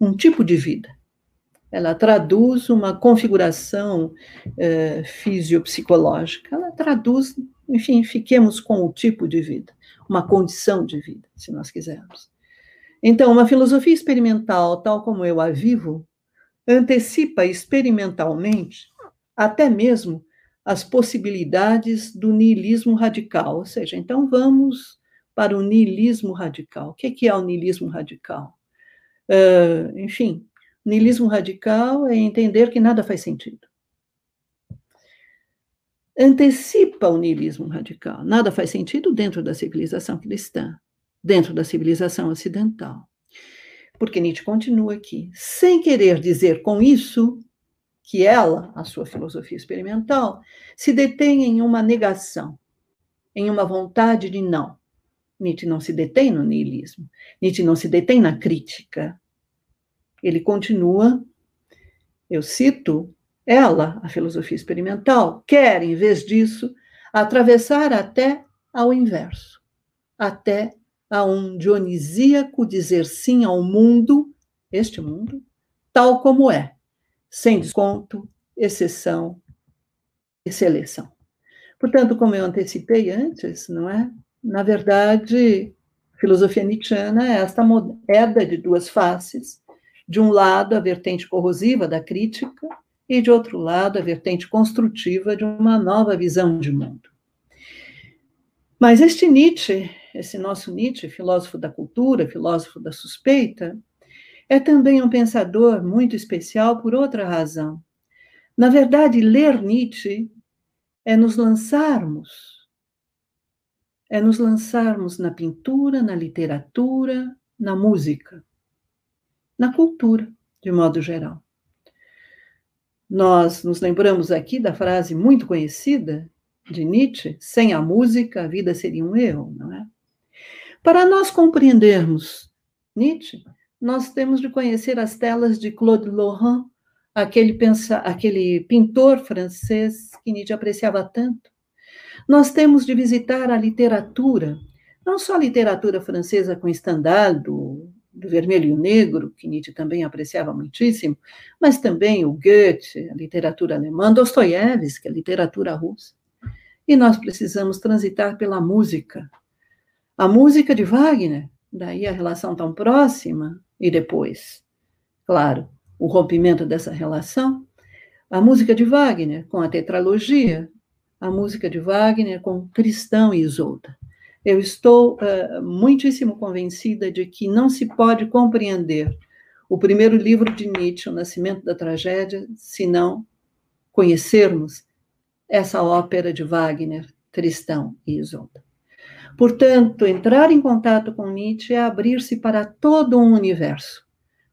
um tipo de vida. Ela traduz uma configuração eh, fisiopsicológica. Ela traduz, enfim, fiquemos com o tipo de vida, uma condição de vida, se nós quisermos. Então, uma filosofia experimental, tal como eu a vivo, antecipa experimentalmente até mesmo as possibilidades do niilismo radical. Ou seja, então vamos para o niilismo radical. O que é o niilismo radical? Uh, enfim, niilismo radical é entender que nada faz sentido. Antecipa o niilismo radical. Nada faz sentido dentro da civilização cristã, dentro da civilização ocidental. Porque Nietzsche continua aqui, sem querer dizer com isso que ela, a sua filosofia experimental, se detém em uma negação, em uma vontade de não. Nietzsche não se detém no niilismo, Nietzsche não se detém na crítica. Ele continua, eu cito, ela, a filosofia experimental, quer, em vez disso, atravessar até ao inverso, até a um dionisíaco dizer sim ao mundo, este mundo, tal como é, sem desconto, exceção e seleção. Portanto, como eu antecipei antes, não é? Na verdade, filosofia nietzschiana é esta moeda de duas faces. De um lado, a vertente corrosiva da crítica, e de outro lado, a vertente construtiva de uma nova visão de mundo. Mas este Nietzsche, esse nosso Nietzsche, filósofo da cultura, filósofo da suspeita, é também um pensador muito especial por outra razão. Na verdade, ler Nietzsche é nos lançarmos é nos lançarmos na pintura, na literatura, na música, na cultura, de modo geral. Nós nos lembramos aqui da frase muito conhecida de Nietzsche: sem a música, a vida seria um erro, não é? Para nós compreendermos Nietzsche, nós temos de conhecer as telas de Claude Lorrain, aquele, pensa, aquele pintor francês que Nietzsche apreciava tanto nós temos de visitar a literatura, não só a literatura francesa com Stendhal, do, do Vermelho e o Negro, que Nietzsche também apreciava muitíssimo, mas também o Goethe, a literatura alemã, Dostoiévski, a literatura russa. E nós precisamos transitar pela música. A música de Wagner, daí a relação tão próxima, e depois, claro, o rompimento dessa relação. A música de Wagner, com a tetralogia, a música de Wagner com Cristão e Isolda. Eu estou uh, muitíssimo convencida de que não se pode compreender o primeiro livro de Nietzsche, O Nascimento da Tragédia, se não conhecermos essa ópera de Wagner, Tristão e Isolda. Portanto, entrar em contato com Nietzsche é abrir-se para todo um universo,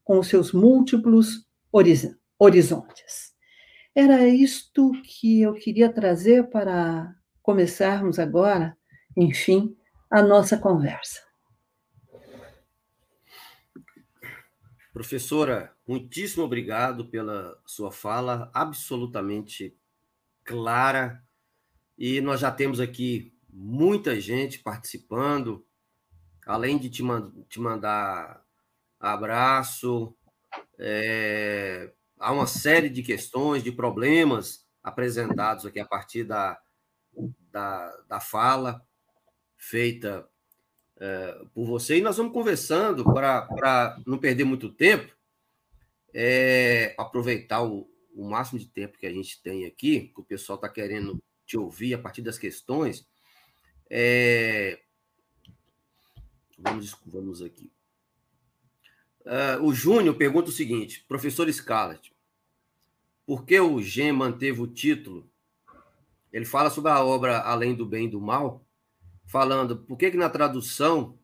com os seus múltiplos horizontes. Era isto que eu queria trazer para começarmos agora, enfim, a nossa conversa. Professora, muitíssimo obrigado pela sua fala, absolutamente clara. E nós já temos aqui muita gente participando, além de te, te mandar abraço, é, há uma série de questões, de problemas apresentados aqui a partir da, da, da fala feita é, por você. E nós vamos conversando para não perder muito tempo, é, aproveitar o, o máximo de tempo que a gente tem aqui, que o pessoal está querendo te ouvir a partir das questões. É, vamos, vamos aqui. Uh, o Júnior pergunta o seguinte: professor Scarlett, por que o Gen manteve o título? Ele fala sobre a obra Além do Bem e do Mal, falando por que, que na tradução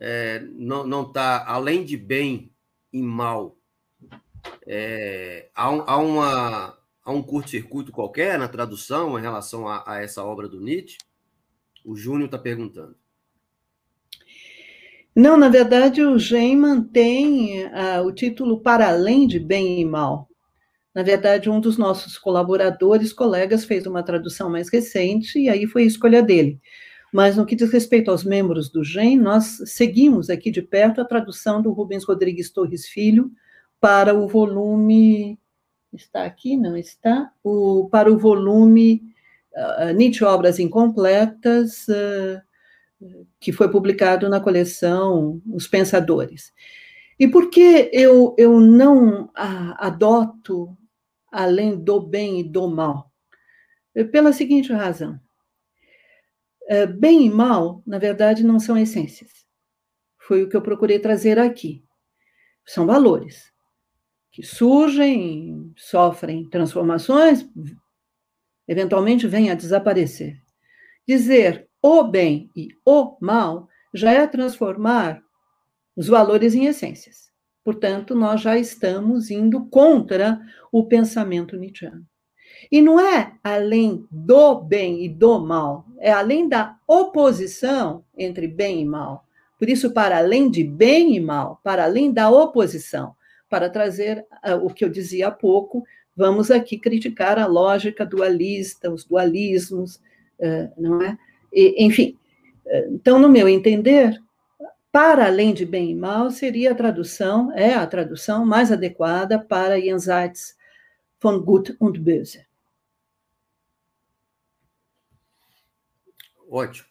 é, não está além de bem e mal. É, há, um, há, uma, há um curto-circuito qualquer na tradução em relação a, a essa obra do Nietzsche? O Júnior está perguntando. Não, na verdade, o GEM mantém uh, o título Para Além de Bem e Mal. Na verdade, um dos nossos colaboradores, colegas, fez uma tradução mais recente e aí foi a escolha dele. Mas no que diz respeito aos membros do GEM, nós seguimos aqui de perto a tradução do Rubens Rodrigues Torres Filho para o volume. Está aqui? Não está? O, para o volume uh, Nietzsche Obras Incompletas. Uh, que foi publicado na coleção Os Pensadores. E por que eu, eu não adoto além do bem e do mal? Pela seguinte razão. É, bem e mal, na verdade, não são essências. Foi o que eu procurei trazer aqui. São valores que surgem, sofrem transformações, eventualmente vêm a desaparecer. Dizer o bem e o mal já é transformar os valores em essências. Portanto, nós já estamos indo contra o pensamento nietzscheano. E não é além do bem e do mal, é além da oposição entre bem e mal. Por isso, para além de bem e mal, para além da oposição, para trazer uh, o que eu dizia há pouco, vamos aqui criticar a lógica dualista, os dualismos, uh, não é? Enfim, então, no meu entender, para além de bem e mal, seria a tradução, é a tradução mais adequada para Jenseits von Gut und Böse. Ótimo.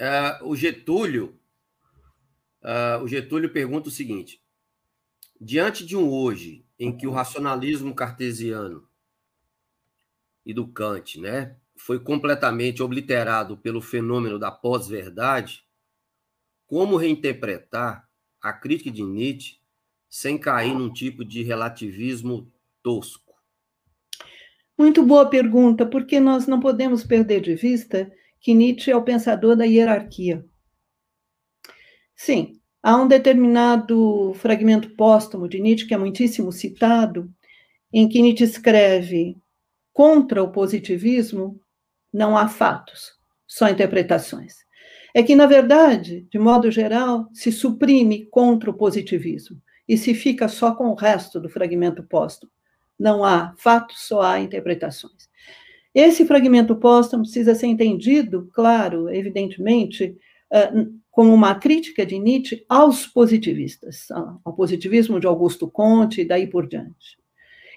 Uh, o Getúlio, uh, o Getúlio pergunta o seguinte: diante de um hoje em que o racionalismo cartesiano e do Kant, né, foi completamente obliterado pelo fenômeno da pós-verdade, como reinterpretar a crítica de Nietzsche sem cair num tipo de relativismo tosco? Muito boa pergunta, porque nós não podemos perder de vista que Nietzsche é o pensador da hierarquia. Sim, há um determinado fragmento póstumo de Nietzsche que é muitíssimo citado, em que Nietzsche escreve contra o positivismo não há fatos, só interpretações. É que, na verdade, de modo geral, se suprime contra o positivismo e se fica só com o resto do fragmento póstumo. Não há fatos, só há interpretações. Esse fragmento póstumo precisa ser entendido, claro, evidentemente, como uma crítica de Nietzsche aos positivistas, ao positivismo de Augusto Conte e daí por diante.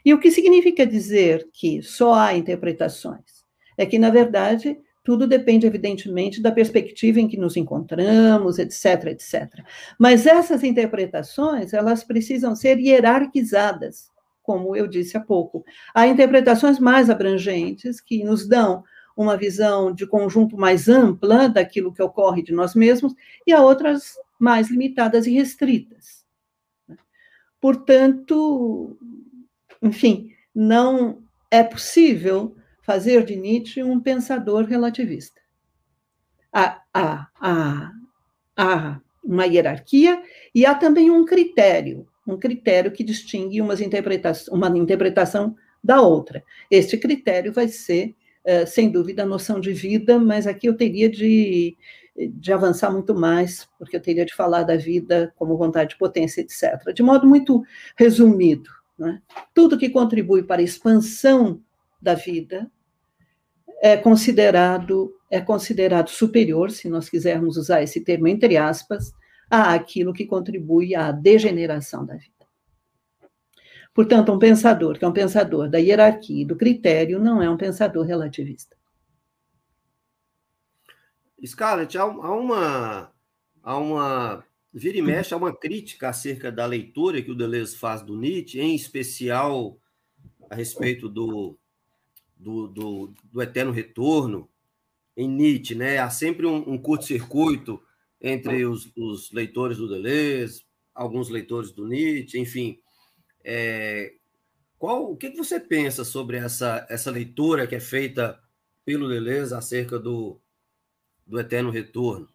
E o que significa dizer que só há interpretações? é que, na verdade, tudo depende, evidentemente, da perspectiva em que nos encontramos, etc., etc. Mas essas interpretações, elas precisam ser hierarquizadas, como eu disse há pouco. Há interpretações mais abrangentes que nos dão uma visão de conjunto mais ampla daquilo que ocorre de nós mesmos, e há outras mais limitadas e restritas. Portanto, enfim, não é possível fazer de Nietzsche um pensador relativista. Há, há, há, há uma hierarquia e há também um critério, um critério que distingue umas interpreta uma interpretação da outra. Este critério vai ser, uh, sem dúvida, a noção de vida, mas aqui eu teria de, de avançar muito mais, porque eu teria de falar da vida como vontade, potência, etc. De modo muito resumido, né? tudo que contribui para a expansão da vida é considerado é considerado superior, se nós quisermos usar esse termo entre aspas, a aquilo que contribui à degeneração da vida. Portanto, um pensador que é um pensador da hierarquia e do critério não é um pensador relativista. Scarlett, há uma, há uma vira e mexe, há uma crítica acerca da leitura que o Deleuze faz do Nietzsche, em especial a respeito do, do, do, do eterno retorno em Nietzsche, né? Há sempre um, um curto-circuito entre os, os, leitores do Deleuze, alguns leitores do Nietzsche, enfim. É, qual, o que, você pensa sobre essa, essa leitura que é feita pelo Deleuze acerca do, do eterno retorno?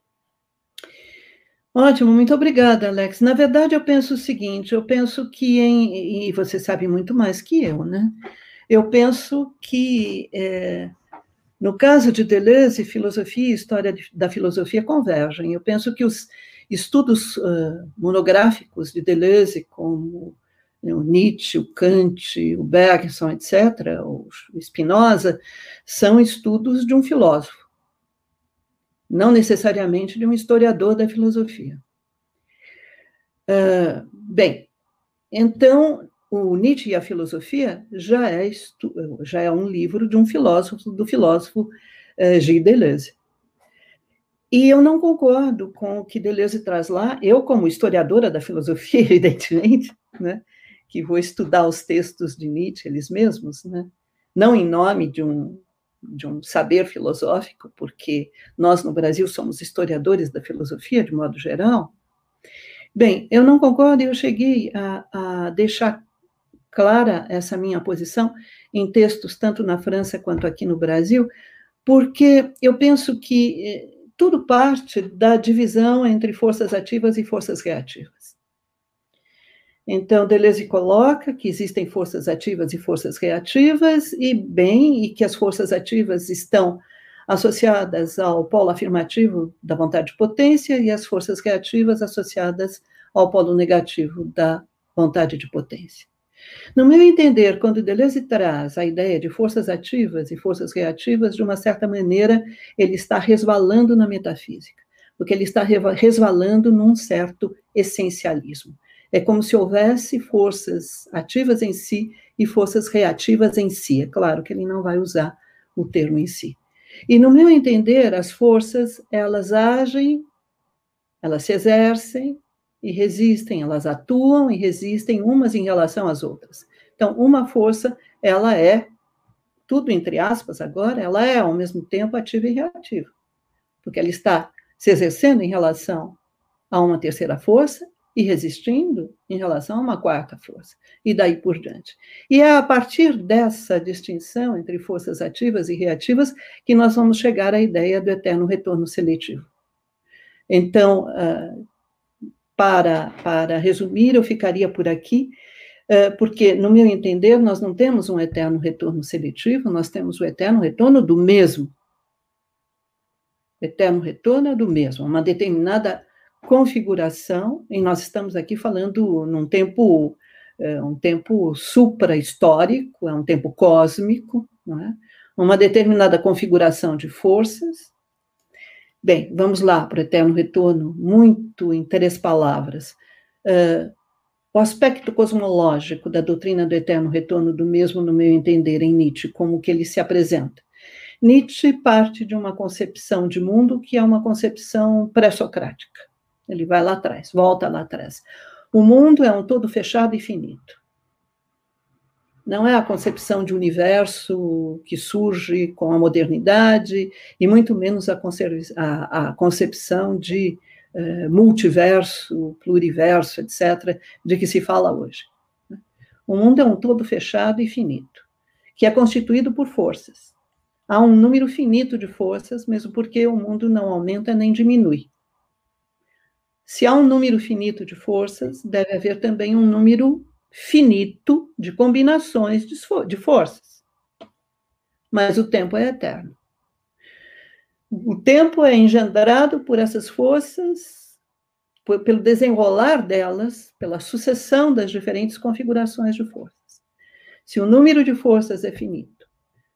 Ótimo, muito obrigada, Alex. Na verdade, eu penso o seguinte: eu penso que em. E você sabe muito mais que eu, né? Eu penso que, é, no caso de Deleuze, filosofia e história da filosofia convergem. Eu penso que os estudos uh, monográficos de Deleuze, como né, o Nietzsche, o Kant, o Bergson, etc., o Spinoza, são estudos de um filósofo não necessariamente de um historiador da filosofia. Uh, bem, então, o Nietzsche e a filosofia já é, já é um livro de um filósofo, do filósofo uh, Gilles Deleuze. E eu não concordo com o que Deleuze traz lá, eu, como historiadora da filosofia, (laughs) evidentemente, né, que vou estudar os textos de Nietzsche, eles mesmos, né, não em nome de um de um saber filosófico, porque nós no Brasil somos historiadores da filosofia de modo geral. Bem, eu não concordo e eu cheguei a, a deixar clara essa minha posição em textos tanto na França quanto aqui no Brasil, porque eu penso que eh, tudo parte da divisão entre forças ativas e forças reativas. Então, Deleuze coloca que existem forças ativas e forças reativas, e bem, e que as forças ativas estão associadas ao polo afirmativo da vontade de potência e as forças reativas associadas ao polo negativo da vontade de potência. No meu entender, quando Deleuze traz a ideia de forças ativas e forças reativas, de uma certa maneira, ele está resvalando na metafísica, porque ele está resvalando num certo essencialismo. É como se houvesse forças ativas em si e forças reativas em si. É claro que ele não vai usar o termo em si. E no meu entender, as forças, elas agem, elas se exercem e resistem, elas atuam e resistem umas em relação às outras. Então, uma força, ela é, tudo entre aspas agora, ela é ao mesmo tempo ativa e reativa, porque ela está se exercendo em relação a uma terceira força e resistindo em relação a uma quarta força, e daí por diante. E é a partir dessa distinção entre forças ativas e reativas que nós vamos chegar à ideia do eterno retorno seletivo. Então, ah, para, para resumir, eu ficaria por aqui, ah, porque, no meu entender, nós não temos um eterno retorno seletivo, nós temos o eterno retorno do mesmo. Eterno retorno é do mesmo, uma determinada configuração, e nós estamos aqui falando num tempo, é, um tempo supra-histórico, é um tempo cósmico, não é? uma determinada configuração de forças. Bem, vamos lá para o eterno retorno, muito em três palavras. Uh, o aspecto cosmológico da doutrina do eterno retorno, do mesmo, no meu entender, em Nietzsche, como que ele se apresenta. Nietzsche parte de uma concepção de mundo que é uma concepção pré-socrática. Ele vai lá atrás, volta lá atrás. O mundo é um todo fechado e finito. Não é a concepção de universo que surge com a modernidade, e muito menos a, a, a concepção de eh, multiverso, pluriverso, etc., de que se fala hoje. O mundo é um todo fechado e finito, que é constituído por forças. Há um número finito de forças, mesmo porque o mundo não aumenta nem diminui. Se há um número finito de forças, deve haver também um número finito de combinações de forças. Mas o tempo é eterno. O tempo é engendrado por essas forças, por, pelo desenrolar delas, pela sucessão das diferentes configurações de forças. Se o número de forças é finito,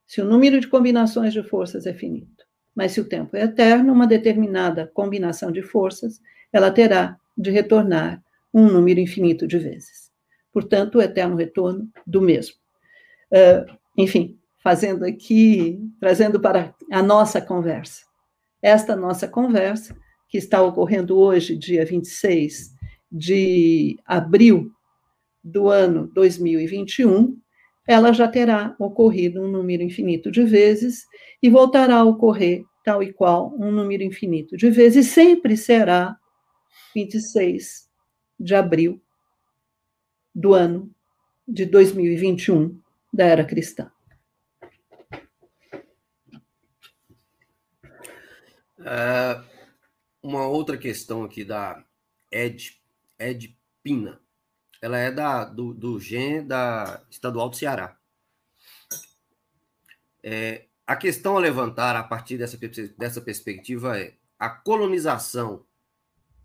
se o número de combinações de forças é finito, mas se o tempo é eterno, uma determinada combinação de forças ela terá de retornar um número infinito de vezes. Portanto, o eterno retorno do mesmo. Uh, enfim, fazendo aqui, trazendo para a nossa conversa. Esta nossa conversa, que está ocorrendo hoje, dia 26 de abril do ano 2021, ela já terá ocorrido um número infinito de vezes e voltará a ocorrer tal e qual um número infinito de vezes, sempre será 26 de abril do ano de 2021 da era cristã. É, uma outra questão aqui da Ed, Ed Pina. Ela é da, do, do GEN da Estadual do Ceará. É, a questão a levantar a partir dessa, dessa perspectiva é: a colonização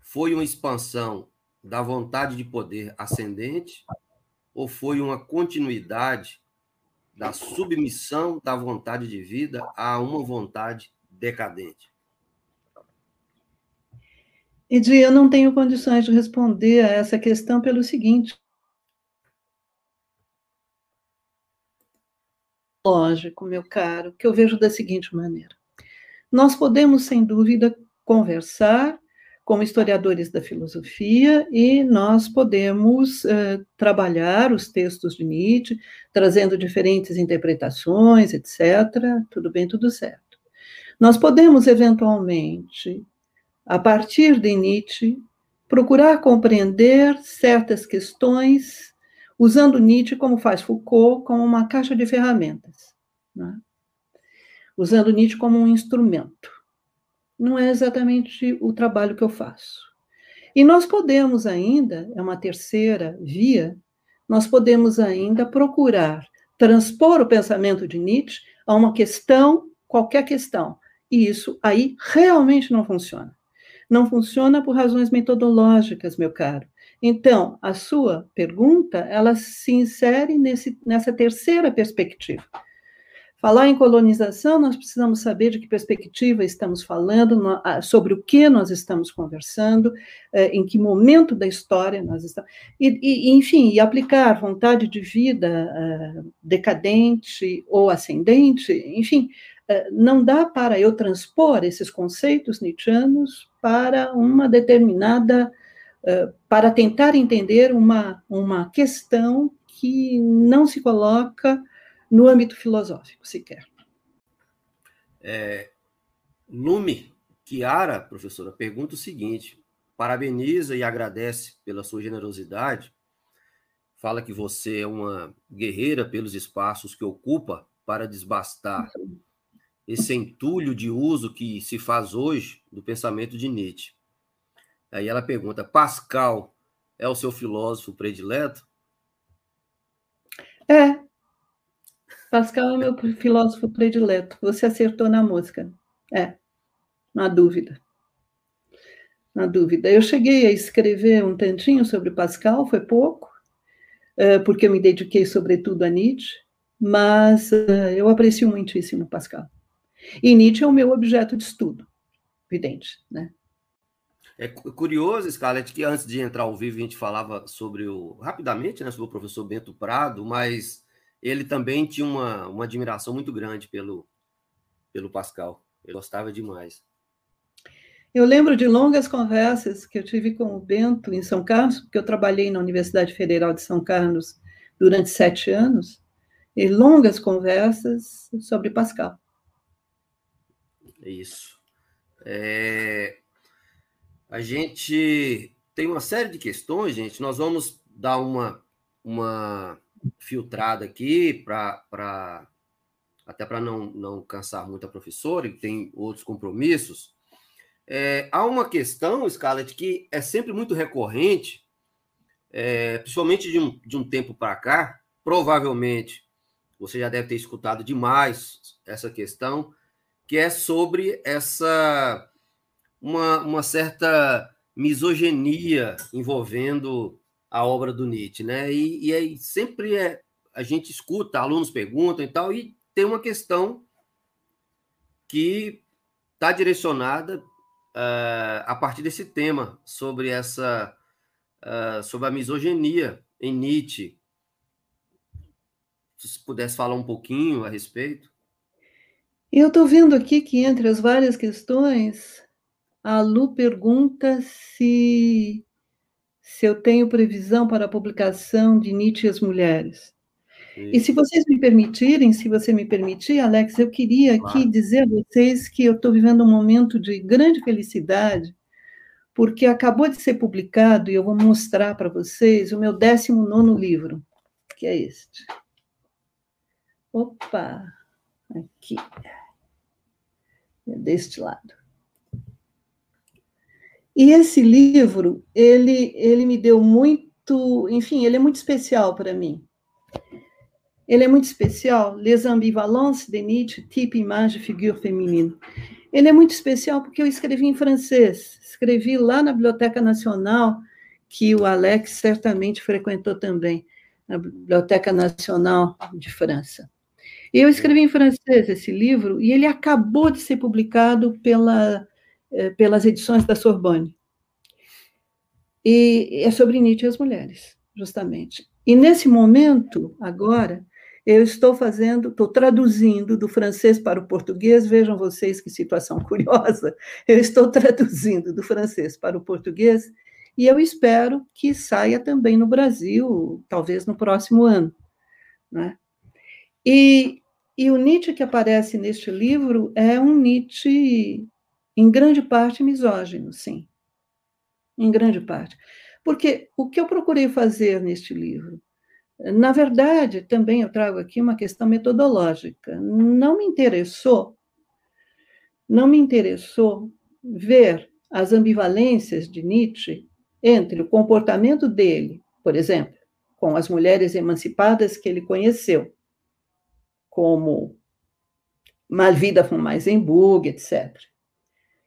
foi uma expansão da vontade de poder ascendente ou foi uma continuidade da submissão da vontade de vida a uma vontade decadente? Edi, eu não tenho condições de responder a essa questão pelo seguinte. Lógico, meu caro, que eu vejo da seguinte maneira. Nós podemos, sem dúvida, conversar como historiadores da filosofia e nós podemos uh, trabalhar os textos de Nietzsche, trazendo diferentes interpretações, etc. Tudo bem, tudo certo. Nós podemos, eventualmente, a partir de Nietzsche, procurar compreender certas questões, usando Nietzsche, como faz Foucault, como uma caixa de ferramentas, né? usando Nietzsche como um instrumento. Não é exatamente o trabalho que eu faço. E nós podemos ainda, é uma terceira via, nós podemos ainda procurar transpor o pensamento de Nietzsche a uma questão, qualquer questão. E isso aí realmente não funciona não funciona por razões metodológicas, meu caro. Então, a sua pergunta, ela se insere nesse, nessa terceira perspectiva. Falar em colonização, nós precisamos saber de que perspectiva estamos falando, sobre o que nós estamos conversando, é, em que momento da história nós estamos. E, e enfim, e aplicar vontade de vida é, decadente ou ascendente, enfim, é, não dá para eu transpor esses conceitos nietzschianos para uma determinada, para tentar entender uma, uma questão que não se coloca no âmbito filosófico sequer. É, Lume Chiara, professora, pergunta o seguinte: parabeniza e agradece pela sua generosidade, fala que você é uma guerreira pelos espaços que ocupa para desbastar esse entulho de uso que se faz hoje do pensamento de Nietzsche. Aí ela pergunta: Pascal é o seu filósofo predileto? É. Pascal é meu filósofo predileto. Você acertou na música. É. Na dúvida. Na dúvida. Eu cheguei a escrever um tantinho sobre Pascal, foi pouco, é, porque eu me dediquei sobretudo a Nietzsche, mas é, eu aprecio muitíssimo Pascal. E Nietzsche é o meu objeto de estudo, evidente, né? É curioso, Scarlett, que antes de entrar ao vivo a gente falava sobre o rapidamente, né, sobre o professor Bento Prado, mas ele também tinha uma, uma admiração muito grande pelo pelo Pascal. Ele gostava demais. Eu lembro de longas conversas que eu tive com o Bento em São Carlos, porque eu trabalhei na Universidade Federal de São Carlos durante sete anos, e longas conversas sobre Pascal. Isso. É... A gente tem uma série de questões, gente. Nós vamos dar uma, uma filtrada aqui para até para não, não cansar muito a professora, que tem outros compromissos. É, há uma questão, Scarlett, que é sempre muito recorrente, é, principalmente de um, de um tempo para cá, provavelmente você já deve ter escutado demais essa questão, que é sobre essa uma, uma certa misoginia envolvendo a obra do Nietzsche, né? E, e aí sempre é, a gente escuta, alunos perguntam e tal, e tem uma questão que está direcionada uh, a partir desse tema sobre essa uh, sobre a misoginia em Nietzsche. Se pudesse falar um pouquinho a respeito. Eu estou vendo aqui que entre as várias questões, a Lu pergunta se, se eu tenho previsão para a publicação de Nietzsche e as Mulheres. Sim. E se vocês me permitirem, se você me permitir, Alex, eu queria aqui claro. dizer a vocês que eu estou vivendo um momento de grande felicidade, porque acabou de ser publicado, e eu vou mostrar para vocês, o meu 19 livro, que é este. Opa! Aqui. É deste lado. E esse livro, ele, ele me deu muito, enfim, ele é muito especial para mim. Ele é muito especial, Les ambivalences de Nietzsche, type, image, figure féminine. Ele é muito especial porque eu escrevi em francês, escrevi lá na Biblioteca Nacional, que o Alex certamente frequentou também, na Biblioteca Nacional de França. Eu escrevi em francês esse livro e ele acabou de ser publicado pela, pelas edições da Sorbonne. E é sobre Nietzsche e as mulheres, justamente. E nesse momento, agora, eu estou fazendo, estou traduzindo do francês para o português, vejam vocês que situação (laughs) curiosa. Eu estou traduzindo do francês para o português e eu espero que saia também no Brasil, talvez no próximo ano. Né? E, e o Nietzsche que aparece neste livro é um Nietzsche, em grande parte, misógino, sim. Em grande parte. Porque o que eu procurei fazer neste livro? Na verdade, também eu trago aqui uma questão metodológica. Não me interessou, não me interessou ver as ambivalências de Nietzsche entre o comportamento dele, por exemplo, com as mulheres emancipadas que ele conheceu, como Malvida von Meisenburg, etc.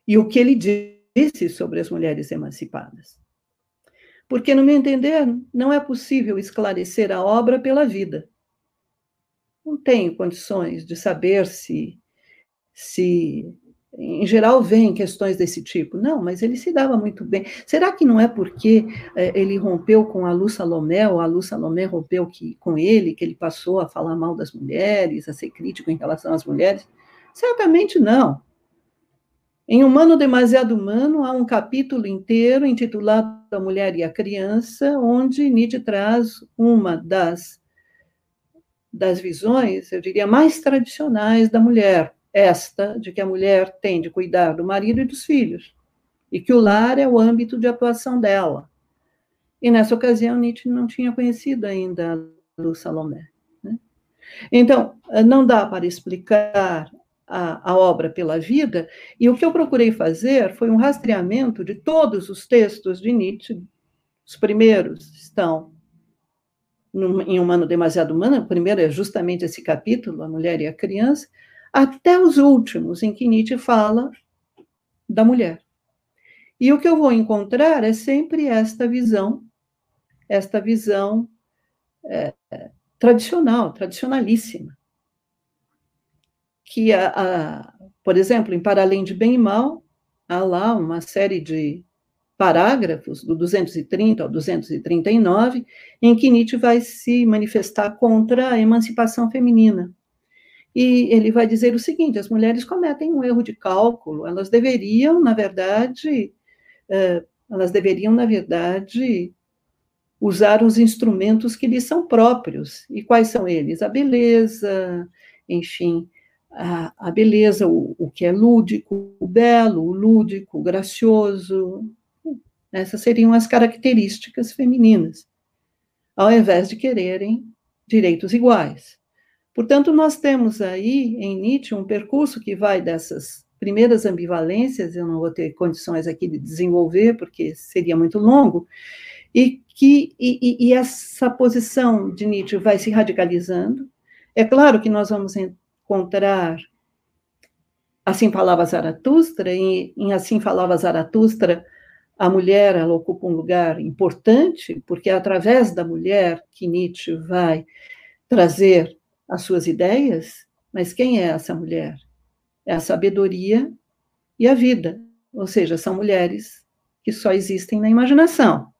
E o que ele disse sobre as mulheres emancipadas porque, no meu entender, não é possível esclarecer a obra pela vida. Não tenho condições de saber se, se em geral, vem questões desse tipo. Não, mas ele se dava muito bem. Será que não é porque é, ele rompeu com a Lu Salomé, ou a Lu Salomé rompeu que, com ele, que ele passou a falar mal das mulheres, a ser crítico em relação às mulheres? Certamente não. Em Humano Demasiado Humano, há um capítulo inteiro intitulado A Mulher e a Criança, onde Nietzsche traz uma das, das visões, eu diria, mais tradicionais da mulher, esta de que a mulher tem de cuidar do marido e dos filhos, e que o lar é o âmbito de atuação dela. E nessa ocasião, Nietzsche não tinha conhecido ainda a Lu Salomé. Né? Então, não dá para explicar a, a, obra pela vida, e o que eu procurei fazer foi um rastreamento de todos os textos de Nietzsche. Os primeiros estão no, em Humano Demasiado Humano, o primeiro é justamente esse capítulo, A Mulher e a Criança, até os últimos, em que Nietzsche fala da mulher. E o que eu vou encontrar é sempre esta visão, esta visão é, tradicional, tradicionalíssima, que, a, a, por exemplo, em Para Além de Bem e Mal, há lá uma série de parágrafos, do 230 ao 239, em que Nietzsche vai se manifestar contra a emancipação feminina. E ele vai dizer o seguinte: as mulheres cometem um erro de cálculo, elas deveriam, na verdade, eh, elas deveriam, na verdade, usar os instrumentos que lhes são próprios. E quais são eles? A beleza, enfim, a, a beleza, o, o que é lúdico, o belo, o lúdico, o gracioso. Essas seriam as características femininas, ao invés de quererem direitos iguais. Portanto, nós temos aí em Nietzsche um percurso que vai dessas primeiras ambivalências, eu não vou ter condições aqui de desenvolver, porque seria muito longo, e que e, e essa posição de Nietzsche vai se radicalizando. É claro que nós vamos encontrar Assim Falava Zaratustra, e em Assim Falava Zaratustra, a mulher ela ocupa um lugar importante, porque é através da mulher que Nietzsche vai trazer as suas ideias, mas quem é essa mulher? É a sabedoria e a vida, ou seja, são mulheres que só existem na imaginação.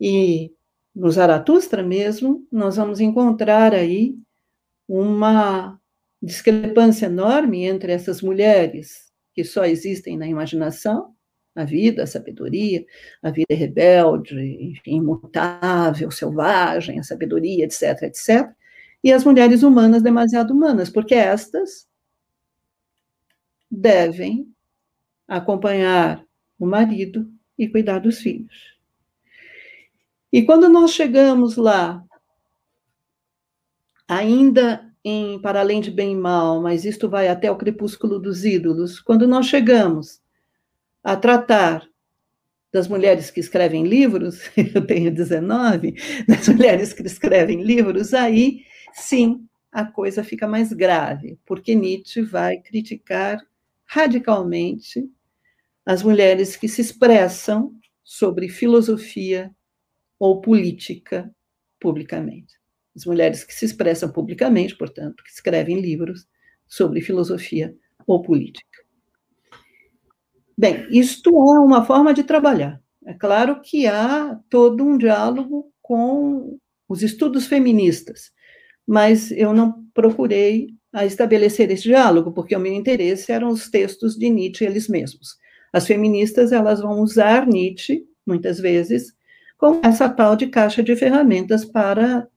E no Zaratustra mesmo, nós vamos encontrar aí uma discrepância enorme entre essas mulheres que só existem na imaginação, a vida, a sabedoria, a vida rebelde, enfim, imutável, selvagem, a sabedoria, etc, etc, e as mulheres humanas demasiado humanas, porque estas devem acompanhar o marido e cuidar dos filhos. E quando nós chegamos lá, ainda em Para Além de Bem e Mal, mas isto vai até o Crepúsculo dos Ídolos, quando nós chegamos a tratar das mulheres que escrevem livros, (laughs) eu tenho 19, das mulheres que escrevem livros, aí sim a coisa fica mais grave, porque Nietzsche vai criticar radicalmente as mulheres que se expressam sobre filosofia ou política publicamente. As mulheres que se expressam publicamente, portanto, que escrevem livros sobre filosofia ou política. Bem, isto é uma forma de trabalhar. É claro que há todo um diálogo com os estudos feministas, mas eu não procurei a estabelecer esse diálogo, porque o meu interesse eram os textos de Nietzsche eles mesmos. As feministas, elas vão usar Nietzsche, muitas vezes, com essa tal de caixa de ferramentas para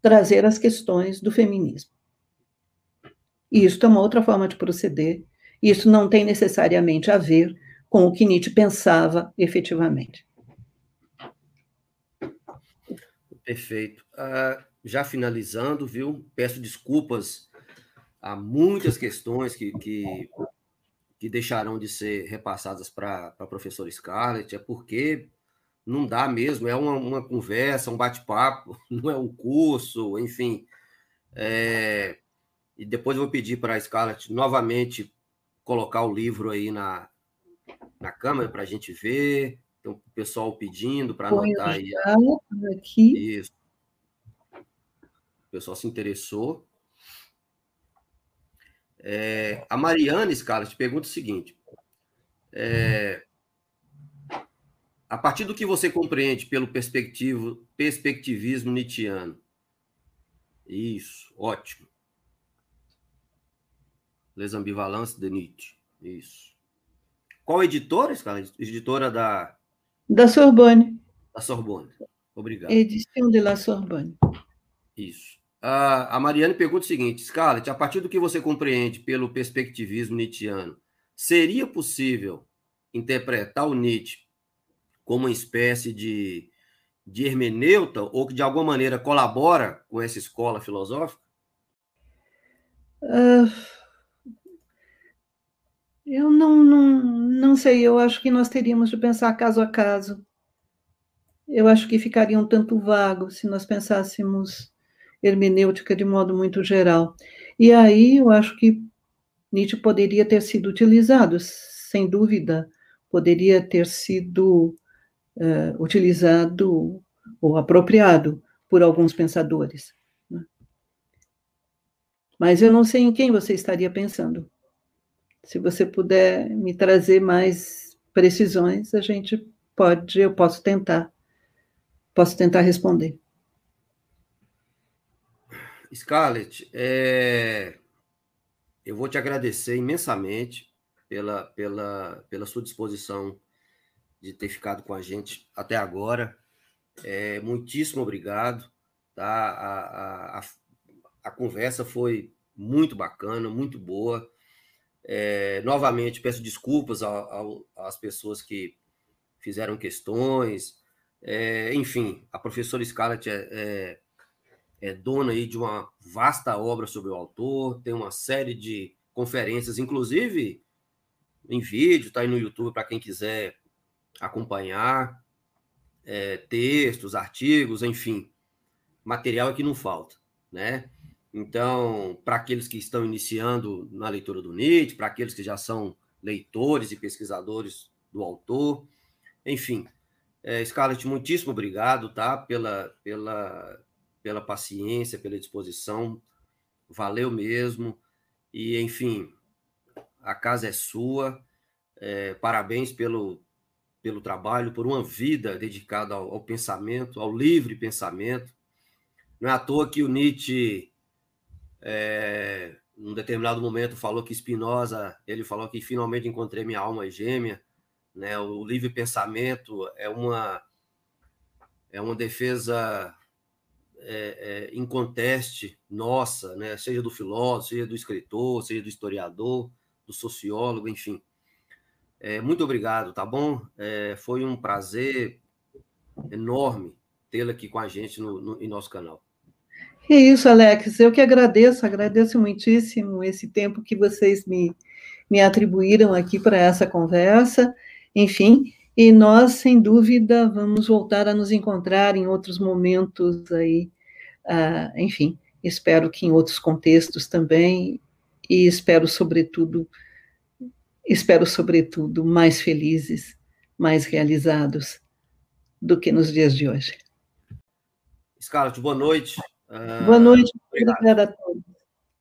trazer as questões do feminismo. E isso é uma outra forma de proceder, isso não tem necessariamente a ver com o que Nietzsche pensava efetivamente. Perfeito. Uh, já finalizando, viu? Peço desculpas a muitas questões que, que, que deixarão de ser repassadas para a professora Scarlett, é porque não dá mesmo, é uma, uma conversa, um bate-papo, (laughs) não é um curso, enfim. É, e depois eu vou pedir para a Scarlett novamente colocar o livro aí na, na câmera para a gente ver. Tem o pessoal pedindo para anotar aí. Aqui. Isso. O pessoal se interessou. É, a Mariana Scala te pergunta o seguinte: é, a partir do que você compreende pelo perspectivo, perspectivismo nietzschiano? Isso, ótimo. Les ambivalences de Nietzsche. Isso. Qual editora, Scala? Editora da. Da Sorbonne. Da Sorbonne. Obrigado. Edição de la Sorbonne. Isso. A, a Mariane pergunta o seguinte: Scarlett, a partir do que você compreende pelo perspectivismo nietzschiano, seria possível interpretar o Nietzsche como uma espécie de, de hermeneuta ou que de alguma maneira colabora com essa escola filosófica? Uh, eu não, não, não sei, eu acho que nós teríamos de pensar caso a caso. Eu acho que ficaria um tanto vago se nós pensássemos hermenêutica de modo muito geral. E aí eu acho que Nietzsche poderia ter sido utilizado, sem dúvida, poderia ter sido uh, utilizado ou apropriado por alguns pensadores. Né? Mas eu não sei em quem você estaria pensando. Se você puder me trazer mais precisões, a gente pode, eu posso tentar, posso tentar responder. Scarlett, é... eu vou te agradecer imensamente pela, pela, pela sua disposição de ter ficado com a gente até agora. É, muitíssimo obrigado. Tá? A, a, a, conversa foi muito bacana, muito boa. É, novamente, peço desculpas às pessoas que fizeram questões. É, enfim, a professora Scarlett é, é é dona aí de uma vasta obra sobre o autor, tem uma série de conferências, inclusive em vídeo, está aí no YouTube para quem quiser acompanhar, é, textos, artigos, enfim, material é que não falta, né? Então, para aqueles que estão iniciando na leitura do Nietzsche, para aqueles que já são leitores e pesquisadores do autor, enfim, é, Scarlett, muitíssimo obrigado, tá? Pela, pela, pela paciência, pela disposição. Valeu mesmo. E, enfim, a casa é sua. É, parabéns pelo, pelo trabalho, por uma vida dedicada ao, ao, pensamento, ao livre pensamento. Não é à toa que o Nietzsche, é, num determinado momento, falou que Spinoza, ele falou que finalmente encontrei minha alma gêmea. Né? O livre pensamento é uma, é uma defesa é, é, inconteste nossa, né? seja do filósofo, seja do escritor, seja do historiador, do sociólogo, enfim. É, muito obrigado, tá bom? É, foi um prazer enorme tê-la aqui com a gente no, no, em nosso canal. É isso, Alex. Eu que agradeço, agradeço muitíssimo esse tempo que vocês me, me atribuíram aqui para essa conversa. Enfim, e nós, sem dúvida, vamos voltar a nos encontrar em outros momentos aí, uh, enfim, espero que em outros contextos também, e espero, sobretudo, espero, sobretudo, mais felizes, mais realizados do que nos dias de hoje. Scarlett, boa noite. Uh, boa noite, obrigada a todos.